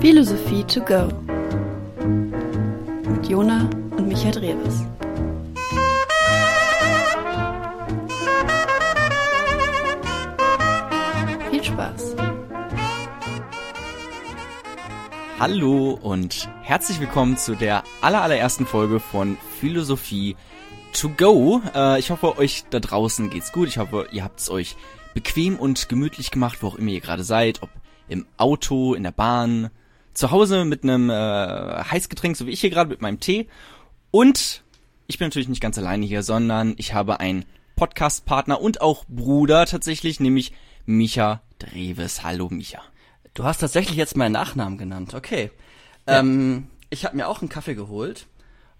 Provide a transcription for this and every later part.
Philosophie to go mit Jona und Michael Drewes. Viel Spaß! Hallo und herzlich willkommen zu der allerallerersten Folge von Philosophie to go. Äh, ich hoffe, euch da draußen geht's gut. Ich hoffe, ihr habt's euch bequem und gemütlich gemacht, wo auch immer ihr gerade seid. Ob im Auto, in der Bahn, zu Hause mit einem äh, Heißgetränk, so wie ich hier gerade mit meinem Tee. Und ich bin natürlich nicht ganz alleine hier, sondern ich habe einen Podcast-Partner und auch Bruder tatsächlich, nämlich Micha Dreves. Hallo Micha. Du hast tatsächlich jetzt meinen Nachnamen genannt. Okay. Ja. Ähm, ich habe mir auch einen Kaffee geholt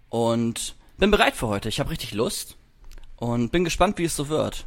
und bin bereit für heute. Ich habe richtig Lust und bin gespannt, wie es so wird.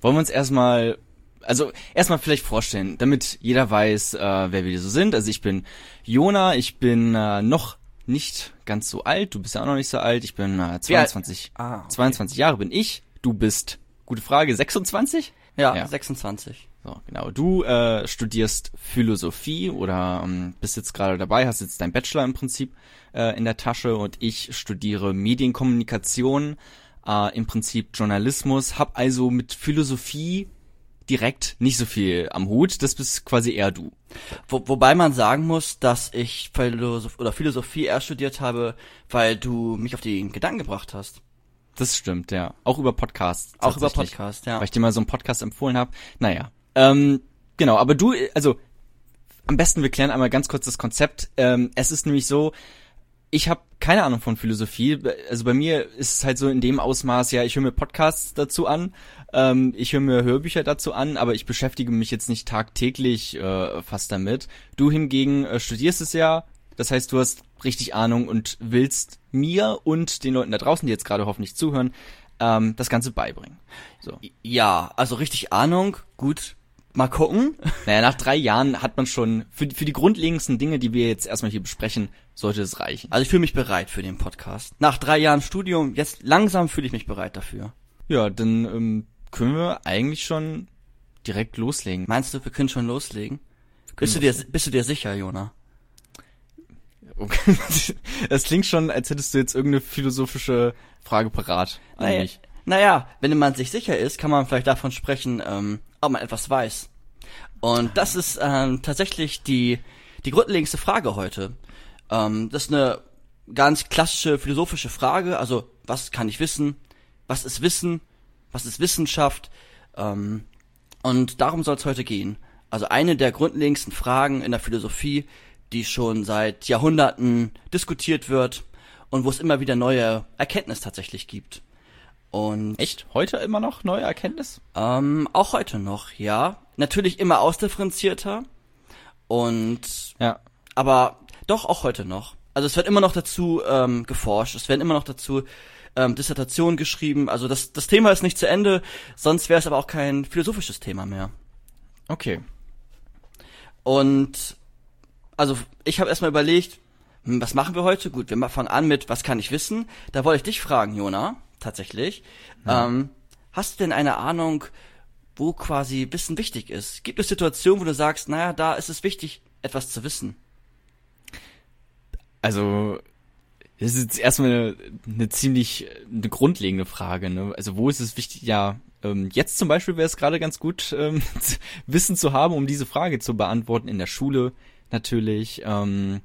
Wollen wir uns erstmal, also erstmal vielleicht vorstellen, damit jeder weiß, äh, wer wir so sind. Also ich bin Jona, ich bin äh, noch nicht ganz so alt, du bist ja auch noch nicht so alt, ich bin äh, 22, ah, okay. 22 Jahre bin ich, du bist, gute Frage, 26? Ja, ja. 26. So, genau. Du äh, studierst Philosophie oder ähm, bist jetzt gerade dabei, hast jetzt dein Bachelor im Prinzip äh, in der Tasche und ich studiere Medienkommunikation, äh, im Prinzip Journalismus, hab also mit Philosophie direkt nicht so viel am Hut. Das bist quasi eher du. Wo, wobei man sagen muss, dass ich Philosoph oder Philosophie erst studiert habe, weil du mich auf den Gedanken gebracht hast. Das stimmt, ja. Auch über Podcasts. Auch über Podcasts, ja. Weil ich dir mal so einen Podcast empfohlen habe. Naja, ähm, genau, aber du, also am besten wir klären einmal ganz kurz das Konzept. Ähm, es ist nämlich so, ich habe keine Ahnung von Philosophie. Also bei mir ist es halt so in dem Ausmaß, ja, ich höre mir Podcasts dazu an, ähm, ich höre mir Hörbücher dazu an, aber ich beschäftige mich jetzt nicht tagtäglich äh, fast damit. Du hingegen äh, studierst es ja, das heißt, du hast richtig Ahnung und willst mir und den Leuten da draußen, die jetzt gerade hoffentlich zuhören, ähm, das Ganze beibringen. So. Ja, also richtig Ahnung, gut, Mal gucken. Naja, nach drei Jahren hat man schon, für, für die grundlegendsten Dinge, die wir jetzt erstmal hier besprechen, sollte es reichen. Also ich fühle mich bereit für den Podcast. Nach drei Jahren Studium, jetzt langsam fühle ich mich bereit dafür. Ja, dann ähm, können wir eigentlich schon direkt loslegen. Meinst du, wir können schon loslegen? Können bist, du dir, bist du dir sicher, Jona? Okay. Das klingt schon, als hättest du jetzt irgendeine philosophische Frage parat. Eigentlich. Naja, naja, wenn man sich sicher ist, kann man vielleicht davon sprechen, ähm, ob man etwas weiß. Und das ist ähm, tatsächlich die, die grundlegendste Frage heute. Ähm, das ist eine ganz klassische philosophische Frage. Also, was kann ich wissen? Was ist Wissen? Was ist Wissenschaft? Ähm, und darum soll es heute gehen. Also eine der grundlegendsten Fragen in der Philosophie, die schon seit Jahrhunderten diskutiert wird und wo es immer wieder neue Erkenntnis tatsächlich gibt. Und echt heute immer noch neue Erkenntnis? Ähm, auch heute noch, ja. Natürlich immer ausdifferenzierter und ja, aber doch auch heute noch. Also es wird immer noch dazu ähm, geforscht, es werden immer noch dazu ähm, Dissertationen geschrieben. Also das das Thema ist nicht zu Ende, sonst wäre es aber auch kein philosophisches Thema mehr. Okay. Und also ich habe erstmal überlegt, hm, was machen wir heute? Gut, wir fangen an mit, was kann ich wissen? Da wollte ich dich fragen, Jona tatsächlich. Ja. Ähm, hast du denn eine Ahnung, wo quasi Wissen wichtig ist? Gibt es Situationen, wo du sagst, naja, da ist es wichtig, etwas zu wissen? Also, das ist jetzt erstmal eine, eine ziemlich eine grundlegende Frage. Ne? Also, wo ist es wichtig? Ja, ähm, jetzt zum Beispiel wäre es gerade ganz gut, ähm, Wissen zu haben, um diese Frage zu beantworten in der Schule natürlich. Ähm,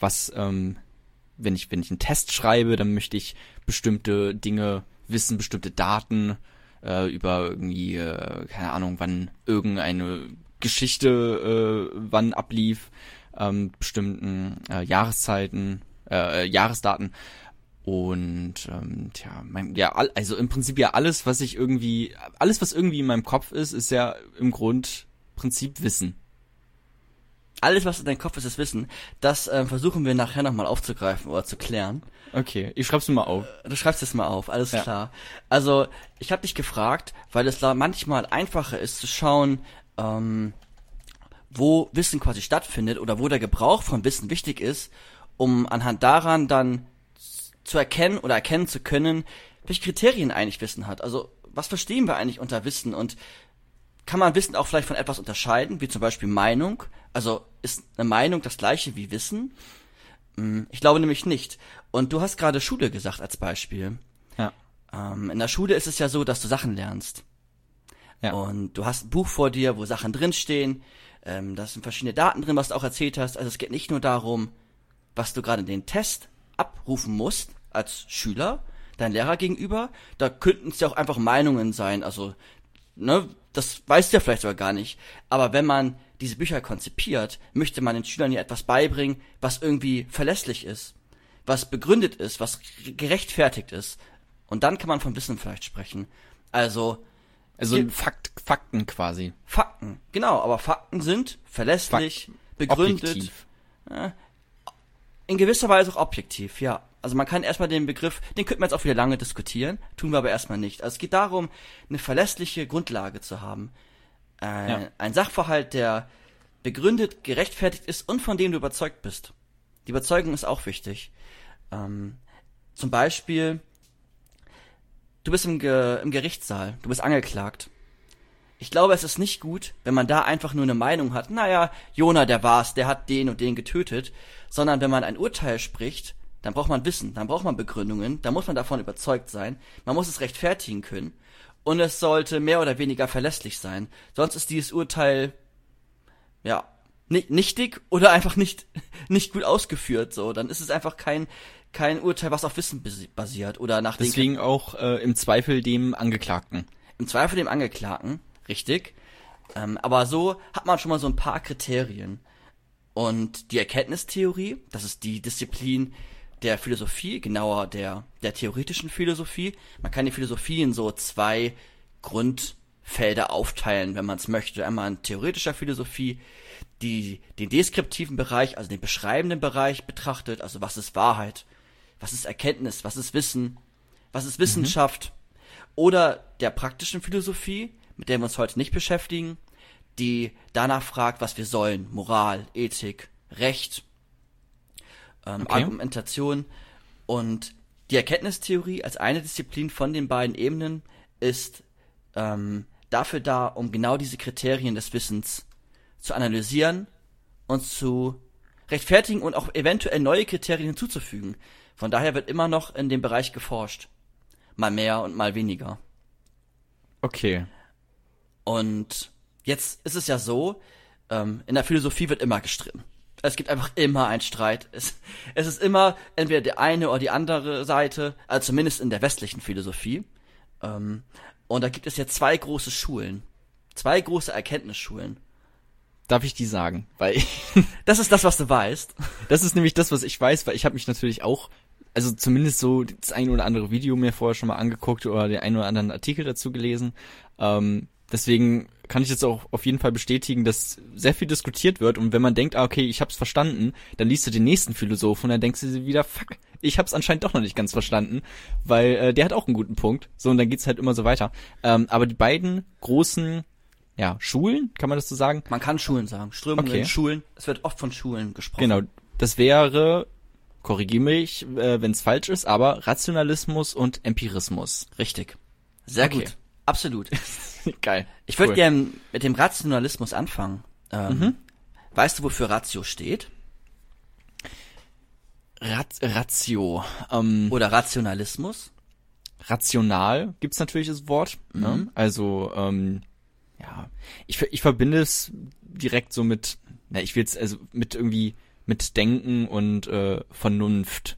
was ähm, wenn ich, wenn ich einen Test schreibe, dann möchte ich bestimmte Dinge wissen, bestimmte Daten äh, über irgendwie, äh, keine Ahnung, wann irgendeine Geschichte äh, wann ablief, ähm, bestimmten äh, Jahreszeiten, äh, Jahresdaten und ähm, tja, mein, ja, also im Prinzip ja alles, was ich irgendwie, alles, was irgendwie in meinem Kopf ist, ist ja im Grundprinzip Wissen alles, was in deinem Kopf ist, ist Wissen. Das äh, versuchen wir nachher nochmal aufzugreifen oder zu klären. Okay, ich schreib's mir mal auf. Du schreibst es mal auf, alles ja. klar. Also, ich habe dich gefragt, weil es da manchmal einfacher ist zu schauen, ähm, wo Wissen quasi stattfindet oder wo der Gebrauch von Wissen wichtig ist, um anhand daran dann zu erkennen oder erkennen zu können, welche Kriterien eigentlich Wissen hat. Also, was verstehen wir eigentlich unter Wissen und kann man Wissen auch vielleicht von etwas unterscheiden, wie zum Beispiel Meinung. Also ist eine Meinung das gleiche wie Wissen? Hm, Ich glaube nämlich nicht. Und du hast gerade Schule gesagt als Beispiel. Ja. Ähm, in der Schule ist es ja so, dass du Sachen lernst. Ja. Und du hast ein Buch vor dir, wo Sachen drinstehen. Ähm, da sind verschiedene Daten drin, was du auch erzählt hast. Also es geht nicht nur darum, was du gerade den Test abrufen musst als Schüler, dein Lehrer gegenüber. Da könnten es ja auch einfach Meinungen sein. Also, ne, das weißt du ja vielleicht sogar gar nicht. Aber wenn man diese Bücher konzipiert, möchte man den Schülern ja etwas beibringen, was irgendwie verlässlich ist, was begründet ist, was gerechtfertigt ist. Und dann kann man von Wissen vielleicht sprechen. Also, Also Fakt, Fakten quasi. Fakten, genau, aber Fakten sind verlässlich, begründet, Objektiv. In gewisser Weise auch objektiv, ja. Also man kann erstmal den Begriff, den könnten wir jetzt auch wieder lange diskutieren, tun wir aber erstmal nicht. Also es geht darum, eine verlässliche Grundlage zu haben. Äh, Ja. Ein Sachverhalt, der begründet, gerechtfertigt ist und von dem du überzeugt bist. Die Überzeugung ist auch wichtig. Ähm, zum Beispiel, du bist im, Ge im Gerichtssaal, du bist angeklagt. Ich glaube, es ist nicht gut, wenn man da einfach nur eine Meinung hat, naja, Jona, der war's, der hat den und den getötet, sondern wenn man ein Urteil spricht, dann braucht man Wissen, dann braucht man Begründungen, dann muss man davon überzeugt sein, man muss es rechtfertigen können und es sollte mehr oder weniger verlässlich sein, sonst ist dieses Urteil, ja, ni- nichtig oder einfach nicht, nicht gut ausgeführt, so, dann ist es einfach kein, kein Urteil, was auf Wissen basi- basiert oder nach Deswegen auch äh, im Zweifel dem Angeklagten. im Zweifel dem Angeklagten, richtig. Ähm, aber so hat man schon mal so ein paar Kriterien. Und die Erkenntnistheorie, das ist die Disziplin der Philosophie, genauer der, der theoretischen Philosophie. Man kann die Philosophie in so zwei Grundfelder aufteilen, wenn man es möchte. Einmal in theoretischer Philosophie, die den deskriptiven Bereich, also den beschreibenden Bereich betrachtet, also was ist Wahrheit, was ist Erkenntnis, was ist Wissen, was ist Wissenschaft, oder der praktischen Philosophie, mit der wir uns heute nicht beschäftigen, die danach fragt, was wir sollen, Moral, Ethik, Recht, ähm, Okay. Argumentation und die Erkenntnistheorie als eine Disziplin von den beiden Ebenen ist ähm, dafür da, um genau diese Kriterien des Wissens zu analysieren und zu rechtfertigen und auch eventuell neue Kriterien hinzuzufügen. Von daher wird immer noch in dem Bereich geforscht. Mal mehr und mal weniger. Okay. Und jetzt ist es ja so, ähm, in der Philosophie wird immer gestritten. Es gibt einfach immer einen Streit. Es, es ist immer entweder die eine oder die andere Seite, also zumindest in der westlichen Philosophie. Ähm, und da gibt es ja zwei große Schulen. Zwei große Erkenntnisschulen. Darf ich die sagen? Weil Das ist das, was du weißt. das ist nämlich das, was ich weiß, weil ich habe mich natürlich auch, also zumindest so das ein oder andere Video mir vorher schon mal angeguckt oder den einen oder anderen Artikel dazu gelesen. Ähm, deswegen kann ich jetzt auch auf jeden Fall bestätigen, dass sehr viel diskutiert wird und wenn man denkt, ah, okay, ich hab's verstanden, dann liest du den nächsten Philosophen und dann denkst du dir wieder, fuck, ich hab's anscheinend doch noch nicht ganz verstanden, weil äh, der hat auch einen guten Punkt. So und dann geht's halt immer so weiter. Ähm, aber die beiden großen ja, Schulen, kann man das so sagen? Man kann Schulen sagen. Strömungen, Okay. Schulen. Es wird oft von Schulen gesprochen. Genau, das wäre, korrigiere mich, äh, wenn es falsch ist, aber Rationalismus und Empirismus. Richtig. Sehr Okay. gut. Absolut. Geil. Ich würde Cool. gern mit dem Rationalismus anfangen. Ähm, Mhm. Weißt du, wofür Ratio steht? Rat Ratio. Ähm, Oder Rationalismus? rational gibt's natürlich das Wort. Ne? Mhm. Also, ähm, ja, ich, ich verbinde es direkt so mit, na, ich will jetzt also mit irgendwie mit Denken und äh, Vernunft.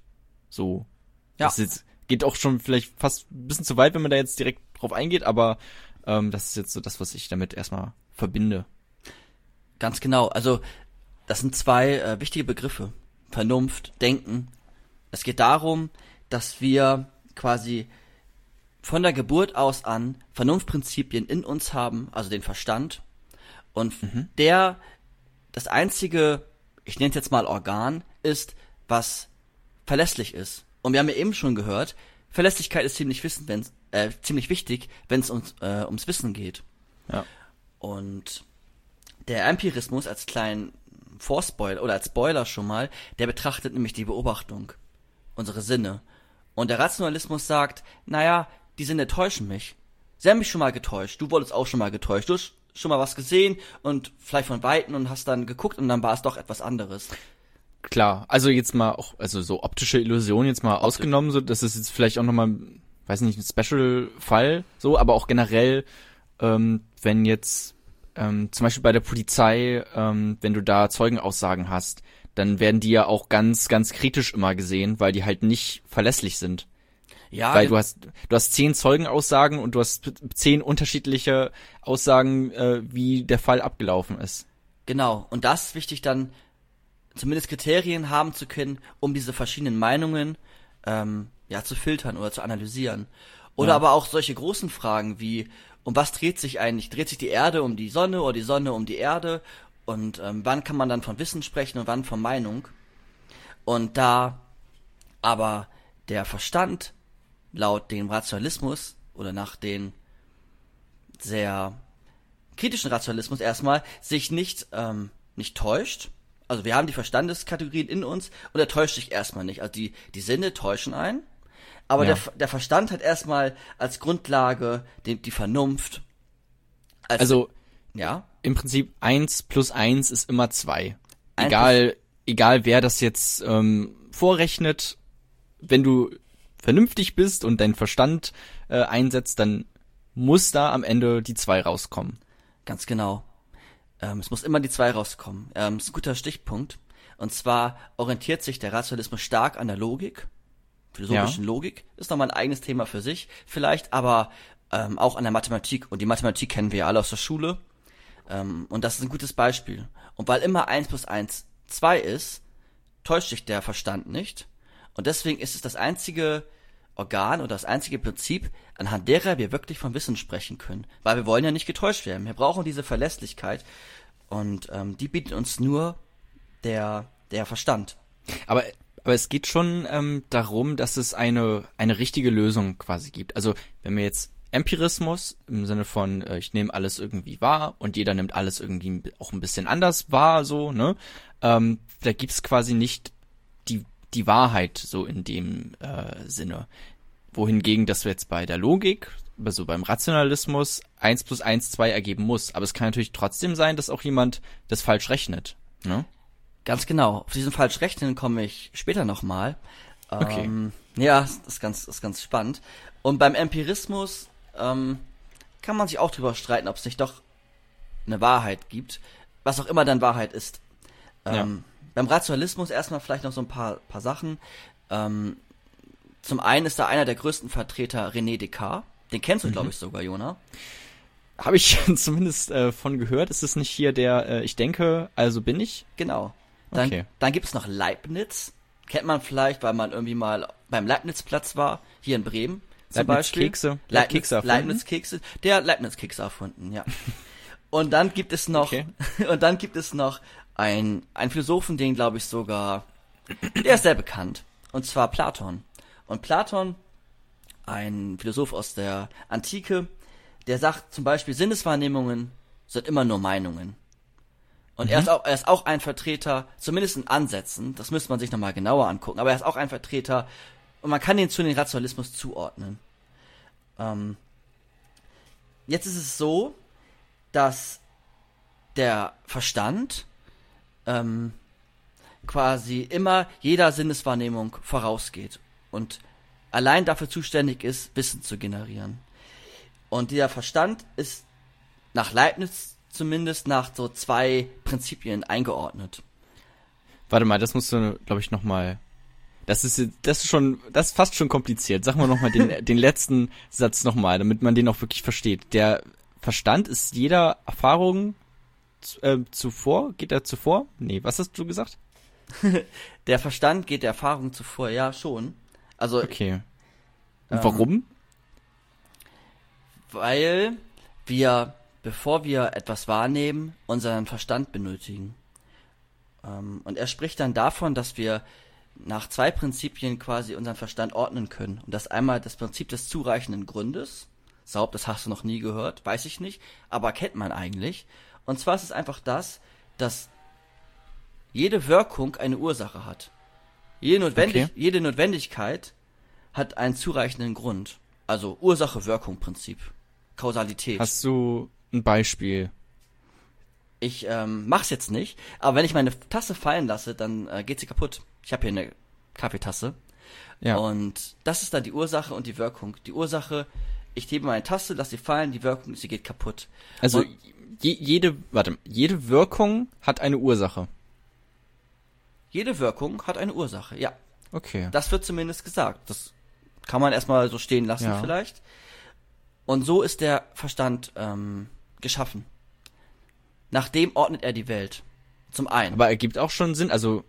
So. Ja. Das jetzt, geht auch schon vielleicht fast ein bisschen zu weit, wenn man da jetzt direkt drauf eingeht, aber ähm, das ist jetzt so das, was ich damit erstmal verbinde. Ganz genau. Also, das sind zwei äh, wichtige Begriffe. Vernunft, Denken. Es geht darum, dass wir quasi von der Geburt aus an Vernunftprinzipien in uns haben, also den Verstand. Und der das einzige, ich nenne es jetzt mal Organ, ist, was verlässlich ist. Und wir haben ja eben schon gehört, Verlässlichkeit ist ziemlich, wissen, wenn's, äh, ziemlich wichtig, wenn es ums, äh, ums Wissen geht. Ja. Und der Empirismus als kleinen Vorspoiler oder als Spoiler schon mal, der betrachtet nämlich die Beobachtung, unsere Sinne. Und der Rationalismus sagt, naja, die Sinne täuschen mich. Sie haben mich schon mal getäuscht, du wurdest auch schon mal getäuscht, du hast schon mal was gesehen und vielleicht von Weitem und hast dann geguckt und dann war es doch etwas anderes. Klar, also jetzt mal auch, also so optische Illusion jetzt mal ausgenommen, so das ist jetzt vielleicht auch nochmal, weiß nicht, ein Special-Fall, so, aber auch generell, ähm, wenn jetzt ähm, zum Beispiel bei der Polizei, ähm, wenn du da Zeugenaussagen hast, dann werden die ja auch ganz, ganz kritisch immer gesehen, weil die halt nicht verlässlich sind. Ja, Weil du hast, du hast zehn Zeugenaussagen und du hast zehn unterschiedliche Aussagen, äh, wie der Fall abgelaufen ist. Genau. Und das ist wichtig dann, zumindest Kriterien haben zu können, um diese verschiedenen Meinungen ähm, ja zu filtern oder zu analysieren. Oder Ja. aber auch solche großen Fragen wie, um was dreht sich eigentlich? Dreht sich die Erde um die Sonne oder die Sonne um die Erde? Und ähm, wann kann man dann von Wissen sprechen und wann von Meinung? Und da aber der Verstand laut dem Rationalismus oder nach den sehr kritischen Rationalismus erstmal sich nicht ähm, nicht täuscht. Also wir haben die Verstandeskategorien in uns und er täuscht sich erstmal nicht. Also die die Sinne täuschen ein, aber Ja. der der Verstand hat erstmal als Grundlage die, die Vernunft. Als, Also ja, im Prinzip eins plus eins ist immer zwei. Egal, egal wer das jetzt ähm, vorrechnet, wenn du vernünftig bist und deinen Verstand äh, einsetzt, dann muss da am Ende die zwei rauskommen. Ganz genau. Ähm, es muss immer die zwei rauskommen. Ähm, ist ein guter Stichpunkt. Und zwar orientiert sich der Rationalismus stark an der Logik, philosophischen Logik. Ist nochmal ein eigenes Thema für sich, vielleicht, aber ähm, auch an der Mathematik. Und die Mathematik kennen wir ja alle aus der Schule. Ähm, und das ist ein gutes Beispiel. Und weil immer eins plus eins zwei ist, täuscht sich der Verstand nicht. Und deswegen ist es das einzige Organ oder das einzige Prinzip, anhand derer wir wirklich von Wissen sprechen können. Weil wir wollen ja nicht getäuscht werden. Wir brauchen diese Verlässlichkeit. Und ähm, die bietet uns nur der, der Verstand. Aber, aber es geht schon ähm, darum, dass es eine, eine richtige Lösung quasi gibt. Also wenn wir jetzt Empirismus im Sinne von, äh, ich nehme alles irgendwie wahr und jeder nimmt alles irgendwie auch ein bisschen anders wahr, so, ne? Ähm, da gibt's quasi nicht die, die Wahrheit so in dem äh, Sinne. Wohingegen das jetzt bei der Logik, also beim Rationalismus, eins plus eins zwei ergeben muss. Aber es kann natürlich trotzdem sein, dass auch jemand das falsch rechnet. Ne? Ganz genau. Auf diesen Falschrechnen komme ich später nochmal. Okay. Ähm, ja, das ist ganz, ist ganz spannend. Und beim Empirismus ähm, kann man sich auch drüber streiten, ob es nicht doch eine Wahrheit gibt, was auch immer dann Wahrheit ist. Ähm, Beim Rationalismus erstmal vielleicht noch so ein paar, paar Sachen. Ähm, zum einen ist da einer der größten Vertreter René Descartes. Den kennst du, glaube ich, sogar, Jona. Habe ich zumindest äh, von gehört. Ist es nicht hier der, äh, ich denke, also bin ich? Genau. Dann, Okay. dann gibt es noch Leibniz. Kennt man vielleicht, weil man irgendwie mal beim Leibniz-Platz war, hier in Bremen zum Beispiel. Leibniz-Kekse? Leibniz, Leibkekse erfunden? Leibniz-Kekse. Der Leibniz-Kekse erfunden, ja. Und dann gibt es noch, Okay. und dann gibt es noch ein, ein Philosophen, den glaube ich sogar, der ist sehr bekannt. Und zwar Platon. Und Platon, ein Philosoph aus der Antike, der sagt zum Beispiel, Sinneswahrnehmungen sind immer nur Meinungen. Und er, ist auch, er ist auch ein Vertreter, zumindest in Ansätzen, das müsste man sich nochmal genauer angucken, aber er ist auch ein Vertreter und man kann ihn zu den Rationalismus zuordnen. Ähm, jetzt ist es so, dass der Verstand ähm, quasi immer jeder Sinneswahrnehmung vorausgeht und allein dafür zuständig ist, Wissen zu generieren. Und dieser Verstand ist nach Leibniz zumindest nach so zwei Prinzipien eingeordnet. Warte mal, das musst du, glaube ich, noch mal. Das ist das ist schon, das ist fast schon kompliziert. Sag mal noch mal den den letzten Satz noch mal, damit man den auch wirklich versteht. Der Verstand ist jeder Erfahrung äh, zuvor, geht er zuvor? Nee, was hast du gesagt? Der Verstand geht der Erfahrung zuvor, ja schon. Also, Okay. Und Ähm, warum? weil wir, bevor wir etwas wahrnehmen, unseren Verstand benötigen. Ähm, und er spricht dann davon, dass wir nach zwei Prinzipien quasi unseren Verstand ordnen können. Und das einmal das Prinzip des zureichenden Grundes. Saub, das hast du noch nie gehört, weiß ich nicht, aber kennt man eigentlich. Und zwar ist es einfach das, dass jede Wirkung eine Ursache hat. Jede, Notwendig Okay. jede Notwendigkeit hat einen zureichenden Grund. Also Ursache-Wirkung-Prinzip. Kausalität. Hast du ein Beispiel Ich ähm, mach's jetzt nicht, aber wenn ich meine Tasse fallen lasse, dann äh, geht sie kaputt. Ich habe hier eine Kaffeetasse. Ja. Und das ist dann die Ursache und die Wirkung. Die Ursache, ich hebe meine Tasse, lasse sie fallen, die Wirkung, sie geht kaputt. Also Und- je, jede, warte, jede Wirkung hat eine Ursache. Jede Wirkung hat eine Ursache, ja. Okay. Das wird zumindest gesagt. Das kann man erstmal so stehen lassen Ja. vielleicht. Und so ist der Verstand ähm, geschaffen. Nach dem ordnet er die Welt. Zum einen. Aber ergibt auch schon Sinn. Also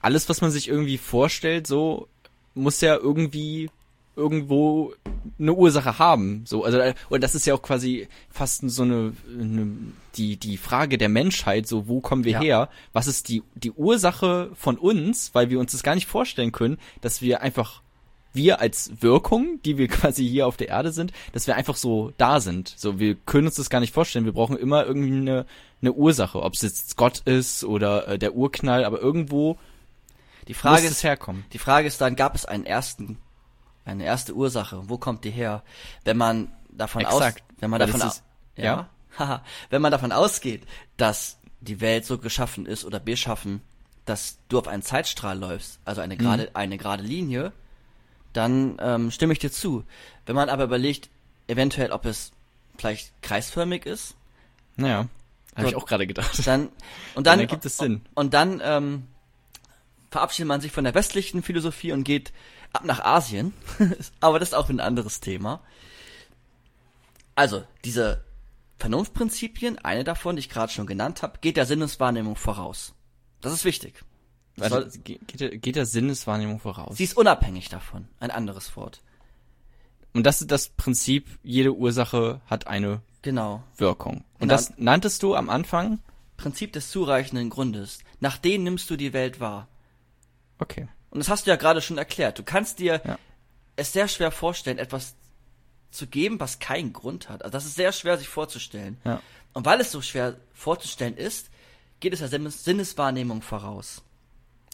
alles, was man sich irgendwie vorstellt, so muss ja irgendwie irgendwo eine Ursache haben. So, also und das ist ja auch quasi fast so eine, eine die die Frage der Menschheit. So, wo kommen wir Ja. her? Was ist die die Ursache von uns? Weil wir uns das gar nicht vorstellen können, dass wir einfach wir als Wirkung, die wir quasi hier auf der Erde sind, dass wir einfach so da sind. So, wir können uns das gar nicht vorstellen. Wir brauchen immer irgendwie eine, eine Ursache, ob es jetzt Gott ist oder äh, der Urknall, aber irgendwo die Frage muss ist, es herkommen. Die Frage ist dann, gab es einen ersten, eine erste Ursache? Wo kommt die her? Wenn man davon Exakt. aus, wenn man Weil davon aus, ja, ja. wenn man davon ausgeht, dass die Welt so geschaffen ist oder beschaffen, dass du auf einen Zeitstrahl läufst, also eine gerade, Mhm. eine gerade Linie, dann ähm, stimme ich dir zu. Wenn man aber überlegt, eventuell, ob es vielleicht kreisförmig ist, Naja, habe ich auch gerade gedacht. dann und dann Dann ergibt es Sinn. Und dann ähm, verabschiedet man sich von der westlichen Philosophie und geht ab nach Asien. Aber das ist auch ein anderes Thema. Also, diese Vernunftprinzipien, eine davon, die ich gerade schon genannt habe, geht der Sinneswahrnehmung voraus. Das ist wichtig. Soll, ge- geht, der- geht der Sinneswahrnehmung voraus? sie ist unabhängig davon. Ein anderes Wort. Und das ist das Prinzip, jede Ursache hat eine Genau. Wirkung. Und Genau. das nanntest du am Anfang? Prinzip des zureichenden Grundes. Nach dem nimmst du die Welt wahr. Okay. Und das hast du ja gerade schon erklärt. Du kannst dir Ja. es sehr schwer vorstellen, etwas zu geben, was keinen Grund hat. Also das ist sehr schwer sich vorzustellen. Ja. Und weil es so schwer vorzustellen ist, geht es der Sinnes Sinneswahrnehmung voraus.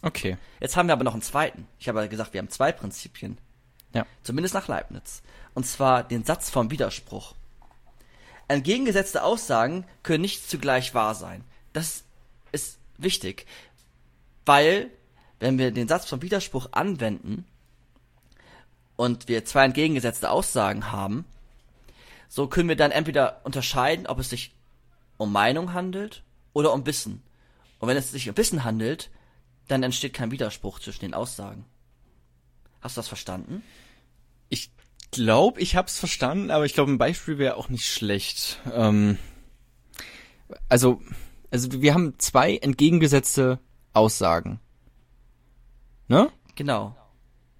Okay. Jetzt haben wir aber noch einen zweiten. Ich habe ja gesagt, wir haben zwei Prinzipien. Ja. Zumindest nach Leibniz. Und zwar den Satz vom Widerspruch. Entgegengesetzte Aussagen können nicht zugleich wahr sein. Das ist wichtig, weil wenn wir den Satz vom Widerspruch anwenden und wir zwei entgegengesetzte Aussagen haben, so können wir dann entweder unterscheiden, ob es sich um Meinung handelt oder um Wissen. Und wenn es sich um Wissen handelt, dann entsteht kein Widerspruch zwischen den Aussagen. Hast du das verstanden? Ich glaube, ich hab's verstanden, aber ich glaube, ein Beispiel wäre auch nicht schlecht. Ähm, also, also wir haben zwei entgegengesetzte Aussagen. Ne? Genau.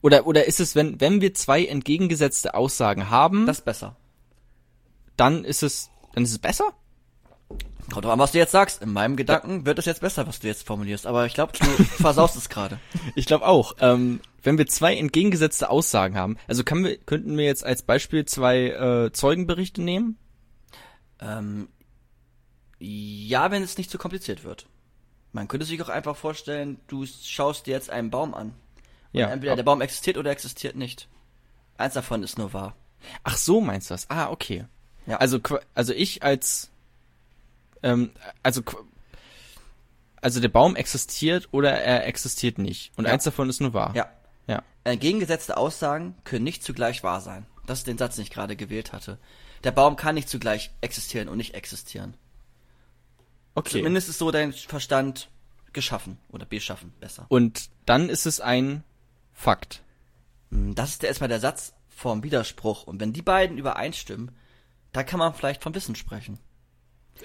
Oder, oder ist es, wenn, wenn wir zwei entgegengesetzte Aussagen haben, Das ist besser. dann ist es, dann ist es besser? Kommt drauf an, was du jetzt sagst. In meinem Gedanken wird es jetzt besser, was du jetzt formulierst. Aber ich glaube, du versaust es gerade. Ich glaube auch. Ähm, wenn wir zwei entgegengesetzte Aussagen haben, also können wir, könnten wir jetzt als Beispiel zwei äh, Zeugenberichte nehmen? Ähm, ja, wenn es nicht zu kompliziert wird. Man könnte sich auch einfach vorstellen, du schaust dir jetzt einen Baum an. Ja. entweder der Baum existiert oder existiert nicht. Eins davon ist nur wahr. Ach so meinst du das? Ah, okay. Ja. Also, also ich als, ähm, also, also der Baum existiert oder er existiert nicht. Und Ja. eins davon ist nur wahr. Ja. Ja. Entgegengesetzte Aussagen können nicht zugleich wahr sein. Das ist den Satz, den ich gerade gewählt hatte. Der Baum kann nicht zugleich existieren und nicht existieren. Okay. Zumindest ist so dein Verstand geschaffen oder beschaffen, besser. Und dann ist es ein Fakt. Hm, Das ist erstmal der Satz vom Widerspruch. Und wenn die beiden übereinstimmen, da kann man vielleicht vom Wissen sprechen.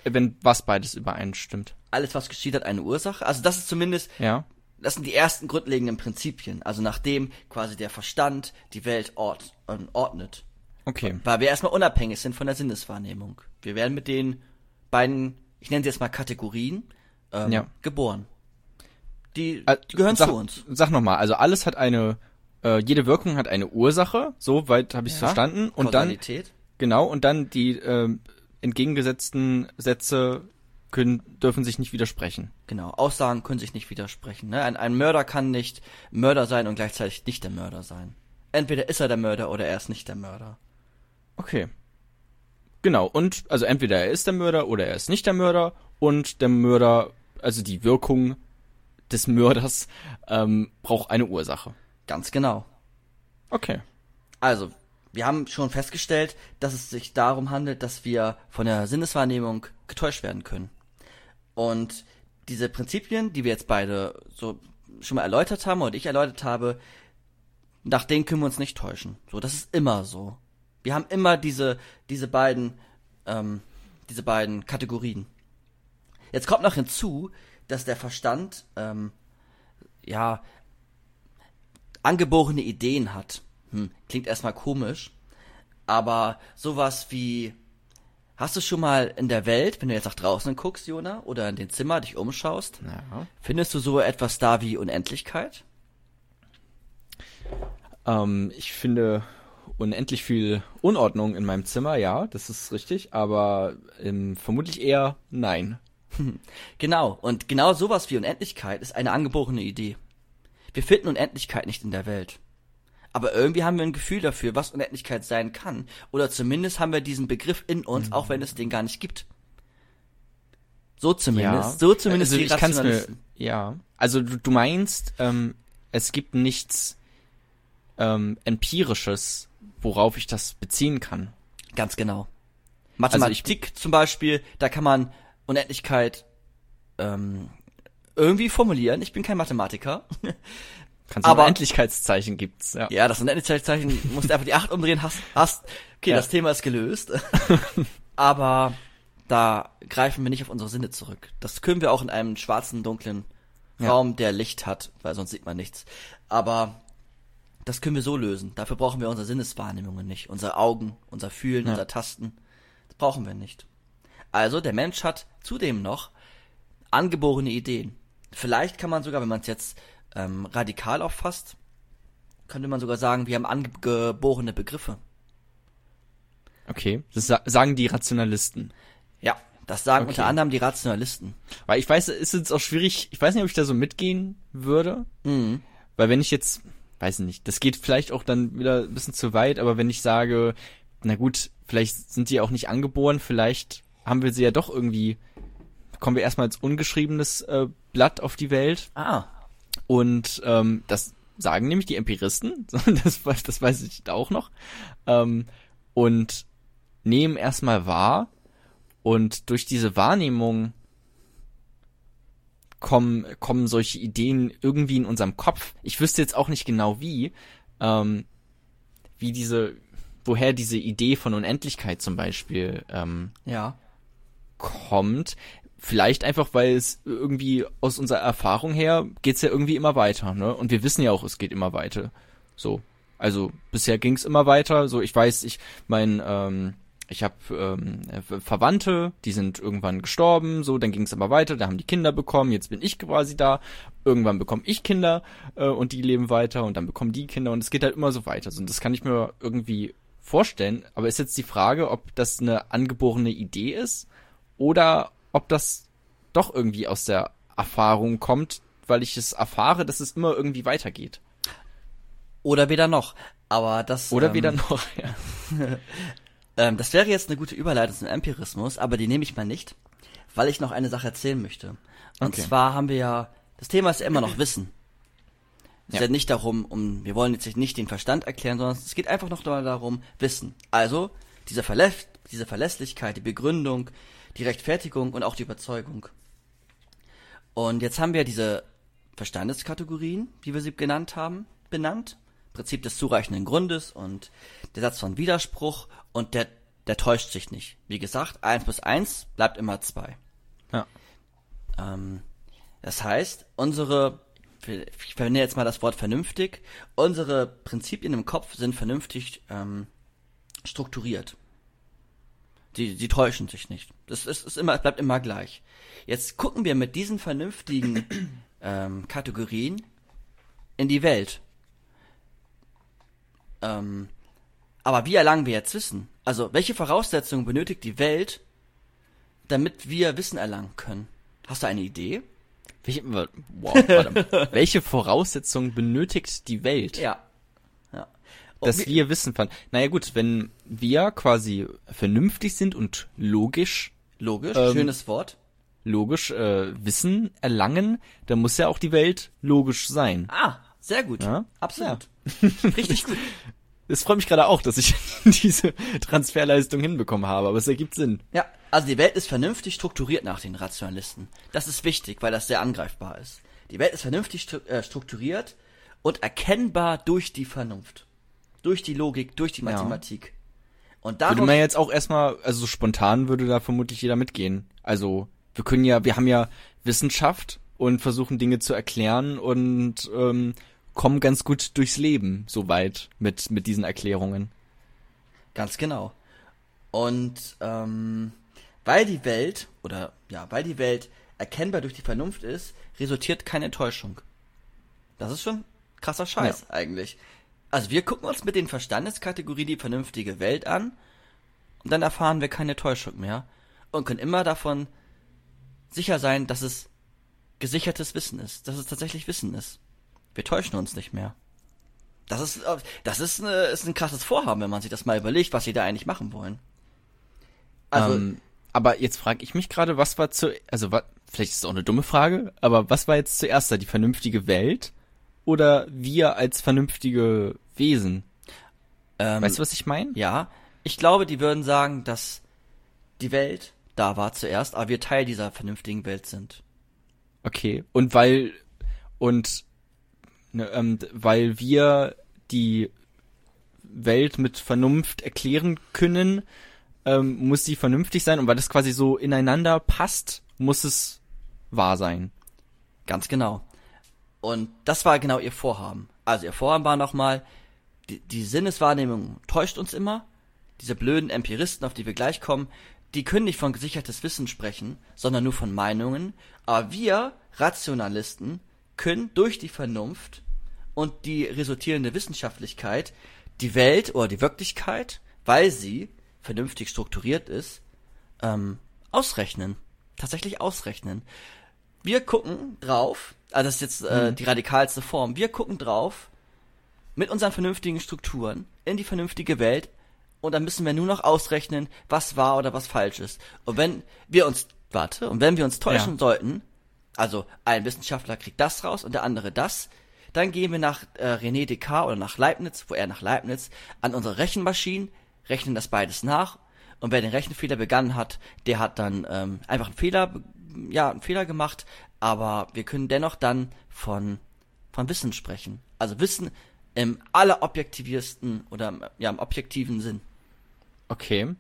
Wenn was beides übereinstimmt. Alles, was geschieht, hat eine Ursache. Also das ist zumindest, Ja. das sind die ersten grundlegenden Prinzipien. Also nachdem quasi der Verstand die Welt ort, ähm, ordnet. Okay. Weil wir erstmal unabhängig sind von der Sinneswahrnehmung. Wir werden mit den beiden, ich nenne sie jetzt mal Kategorien, ähm, Ja. geboren. Die, Äh, die gehören sag, zu uns. Sag nochmal, also alles hat eine, äh, jede Wirkung hat eine Ursache, so weit habe ich Ja. verstanden. Und dann, Kausalität. genau, und dann die ähm, entgegengesetzten Sätze können, dürfen sich nicht widersprechen. Genau, Aussagen können sich nicht widersprechen. Ne? Ein, ein Mörder kann nicht Mörder sein und gleichzeitig nicht der Mörder sein. Entweder ist er der Mörder oder er ist nicht der Mörder. Okay. Genau, und also entweder er ist der Mörder oder er ist nicht der Mörder und der Mörder, also die Wirkung des Mörders, ähm, braucht eine Ursache. Ganz genau. Okay. Also, wir haben schon festgestellt, dass es sich darum handelt, dass wir von der Sinneswahrnehmung getäuscht werden können. Und diese Prinzipien, die wir jetzt beide so schon mal erläutert haben oder ich erläutert habe, nach denen können wir uns nicht täuschen. So, das ist immer so. Wir haben immer diese, diese beiden, ähm, diese beiden Kategorien. Jetzt kommt noch hinzu, dass der Verstand, ähm, ja, angeborene Ideen hat. Hm, klingt erstmal komisch, aber sowas wie, hast du schon mal in der Welt, wenn du jetzt nach draußen guckst, Jona, oder in den Zimmer dich umschaust, Ja. findest du so etwas da wie Unendlichkeit? Ähm, ich finde unendlich viel Unordnung in meinem Zimmer, ja, das ist richtig, aber ähm, vermutlich eher nein. Genau, und genau sowas wie Unendlichkeit ist eine angeborene Idee. Wir finden Unendlichkeit nicht in der Welt. Aber irgendwie haben wir ein Gefühl dafür, was Unendlichkeit sein kann. Oder zumindest haben wir diesen Begriff in uns, auch wenn es den gar nicht gibt. So zumindest. So zumindest also die ich kann's mir, ja. Also du, du meinst, ähm, es gibt nichts ähm, empirisches, worauf ich das beziehen kann. Ganz genau. Also Mathematik zum Beispiel, da kann man Unendlichkeit ähm, irgendwie formulieren. Ich bin kein Mathematiker. Kannst Aber- Unendlichkeitszeichen gibt's, ja. Ja, das Unendlichkeitszeichen, musst du einfach die 8 umdrehen, hast, hast. Okay, Ja. das Thema ist gelöst. Aber da greifen wir nicht auf unsere Sinne zurück. Das können wir auch in einem schwarzen, dunklen Ja. Raum, der Licht hat, weil sonst sieht man nichts. Aber das können wir so lösen. Dafür brauchen wir unsere Sinneswahrnehmungen nicht. Unsere Augen, unser Fühlen, Ja. unser Tasten. Das brauchen wir nicht. Also, der Mensch hat zudem noch angeborene Ideen. Vielleicht kann man sogar, wenn man es jetzt ähm, radikal auffasst, könnte man sogar sagen, wir haben angeborene Begriffe. Okay, das sa sagen die Rationalisten. Ja, das sagen Okay. unter anderem die Rationalisten. Weil ich weiß, es ist jetzt auch schwierig, ich weiß nicht, ob ich da so mitgehen würde. Mhm. Weil wenn ich jetzt, weiß nicht, das geht vielleicht auch dann wieder ein bisschen zu weit, aber wenn ich sage, na gut, vielleicht sind die auch nicht angeboren, vielleicht haben wir sie ja doch irgendwie, kommen wir erstmal als ungeschriebenes äh, Blatt auf die Welt Ah, und ähm, das sagen nämlich die Empiristen, das, weiß- das weiß ich auch noch, ähm, und nehmen erstmal wahr und durch diese Wahrnehmung kommen, kommen solche Ideen irgendwie in unserem Kopf. Ich wüsste jetzt auch nicht genau wie, ähm, wie diese, woher diese Idee von Unendlichkeit zum Beispiel ähm, ja. kommt. Vielleicht einfach, weil es irgendwie aus unserer Erfahrung her geht's ja irgendwie immer weiter, ne? Und wir wissen ja auch, es geht immer weiter. So. Also bisher ging's immer weiter. So, ich weiß, ich mein, ähm, ich habe ähm, Ver- Verwandte, die sind irgendwann gestorben, so, dann ging's immer weiter, da haben die Kinder bekommen, jetzt bin ich quasi da, irgendwann bekomme ich Kinder äh, und die leben weiter und dann bekommen die Kinder und es geht halt immer so weiter. So, und das kann ich mir irgendwie vorstellen, aber ist jetzt die Frage, ob das eine angeborene Idee ist oder ob das doch irgendwie aus der Erfahrung kommt, weil ich es erfahre, dass es immer irgendwie weitergeht. Oder weder noch. Aber das. Oder ähm, weder noch, ja. Ähm, das wäre jetzt eine gute Überleitung zum Empirismus, aber die nehme ich mal nicht, weil ich noch eine Sache erzählen möchte. Und Okay. zwar haben wir ja, das Thema ist ja immer noch Wissen. Es Ja. geht nicht darum, um, wir wollen jetzt nicht den Verstand erklären, sondern es geht einfach noch darum, Wissen. Also, diese, Verläss diese Verlässlichkeit, die Begründung, die Rechtfertigung und auch die Überzeugung. Und jetzt haben wir diese Verstandeskategorien, wie wir sie genannt haben, benannt. Prinzip des zureichenden Grundes und der Satz von Widerspruch und der, der täuscht sich nicht. Wie gesagt, eins plus eins bleibt immer zwei. ja. Ähm, das heißt, unsere, ich verwende jetzt mal das Wort vernünftig, unsere Prinzipien im Kopf sind vernünftig ähm, strukturiert. Die, die täuschen sich nicht. Das ist, ist immer, es bleibt immer gleich. Jetzt gucken wir mit diesen vernünftigen ähm, Kategorien in die Welt. Ähm, aber wie erlangen wir jetzt Wissen? Also, welche Voraussetzungen benötigt die Welt, damit wir Wissen erlangen können? Hast du eine Idee? Welche, wow. Welche Voraussetzungen benötigt die Welt? Ja. Ja. dass wir Wissen fanden. Naja gut, wenn wir quasi vernünftig sind und logisch, Logisch, Ähm, schönes Wort. logisch äh, Wissen erlangen, dann muss ja auch die Welt logisch sein. Ah, sehr gut. Ja? Absolut. Richtig gut. Es freut mich gerade auch, dass ich diese Transferleistung hinbekommen habe, aber es ergibt Sinn. Ja, also die Welt ist vernünftig strukturiert nach den Rationalisten. Das ist wichtig, weil das sehr angreifbar ist. Die Welt ist vernünftig äh, strukturiert und erkennbar durch die Vernunft. Durch die Logik, durch die Ja. Mathematik. Und Würde daraus, man jetzt auch erstmal, also so spontan würde da vermutlich jeder mitgehen. Also wir können ja, wir haben ja Wissenschaft und versuchen Dinge zu erklären und ähm, kommen ganz gut durchs Leben soweit mit mit diesen Erklärungen. Ganz genau. Und ähm, weil die Welt, oder ja, weil die Welt erkennbar durch die Vernunft ist, resultiert keine Enttäuschung. Das ist schon krasser Scheiß eigentlich. Also wir gucken uns mit den Verstandeskategorien die vernünftige Welt an und dann erfahren wir keine Täuschung mehr und können immer davon sicher sein, dass es gesichertes Wissen ist, dass es tatsächlich Wissen ist. Wir täuschen uns nicht mehr. Das ist, das ist, eine, ist ein krasses Vorhaben, wenn man sich das mal überlegt, was sie da eigentlich machen wollen. Also, ähm, aber jetzt frage ich mich gerade, was war zu, also wa, vielleicht ist es auch eine dumme Frage, aber was war jetzt zuerst da, die vernünftige Welt oder wir als vernünftige Wesen? ähm, Weißt du, was ich meine? ja, ich glaube, die würden sagen, dass die Welt da war zuerst, aber wir Teil dieser vernünftigen Welt sind. Okay. Und weil und ne, ähm, weil wir die Welt mit Vernunft erklären können, ähm, muss sie vernünftig sein und weil das quasi so ineinander passt, muss es wahr sein. Ganz genau. Und das war genau ihr Vorhaben. Also ihr Vorhaben war nochmal, die, die Sinneswahrnehmung täuscht uns immer. Diese blöden Empiristen, auf die wir gleich kommen, die können nicht von gesichertes Wissen sprechen, sondern nur von Meinungen. Aber wir, Rationalisten, können durch die Vernunft und die resultierende Wissenschaftlichkeit die Welt oder die Wirklichkeit, weil sie vernünftig strukturiert ist, ähm, ausrechnen. Tatsächlich ausrechnen. Wir gucken drauf, also das ist jetzt äh, die radikalste Form, wir gucken drauf mit unseren vernünftigen Strukturen in die vernünftige Welt und dann müssen wir nur noch ausrechnen, was wahr oder was falsch ist. Und wenn wir uns, warte, und wenn wir uns täuschen Ja. sollten, also ein Wissenschaftler kriegt das raus und der andere das, dann gehen wir nach äh, René Descartes oder nach Leibniz, wo er nach Leibniz, an unsere Rechenmaschinen, rechnen das beides nach und wer den Rechenfehler begangen hat, der hat dann ähm, einfach einen Fehler, ja, einen Fehler gemacht, aber wir können dennoch dann von, von Wissen sprechen. Also Wissen im allerobjektiviersten oder ja, im objektiven Sinn. Okay.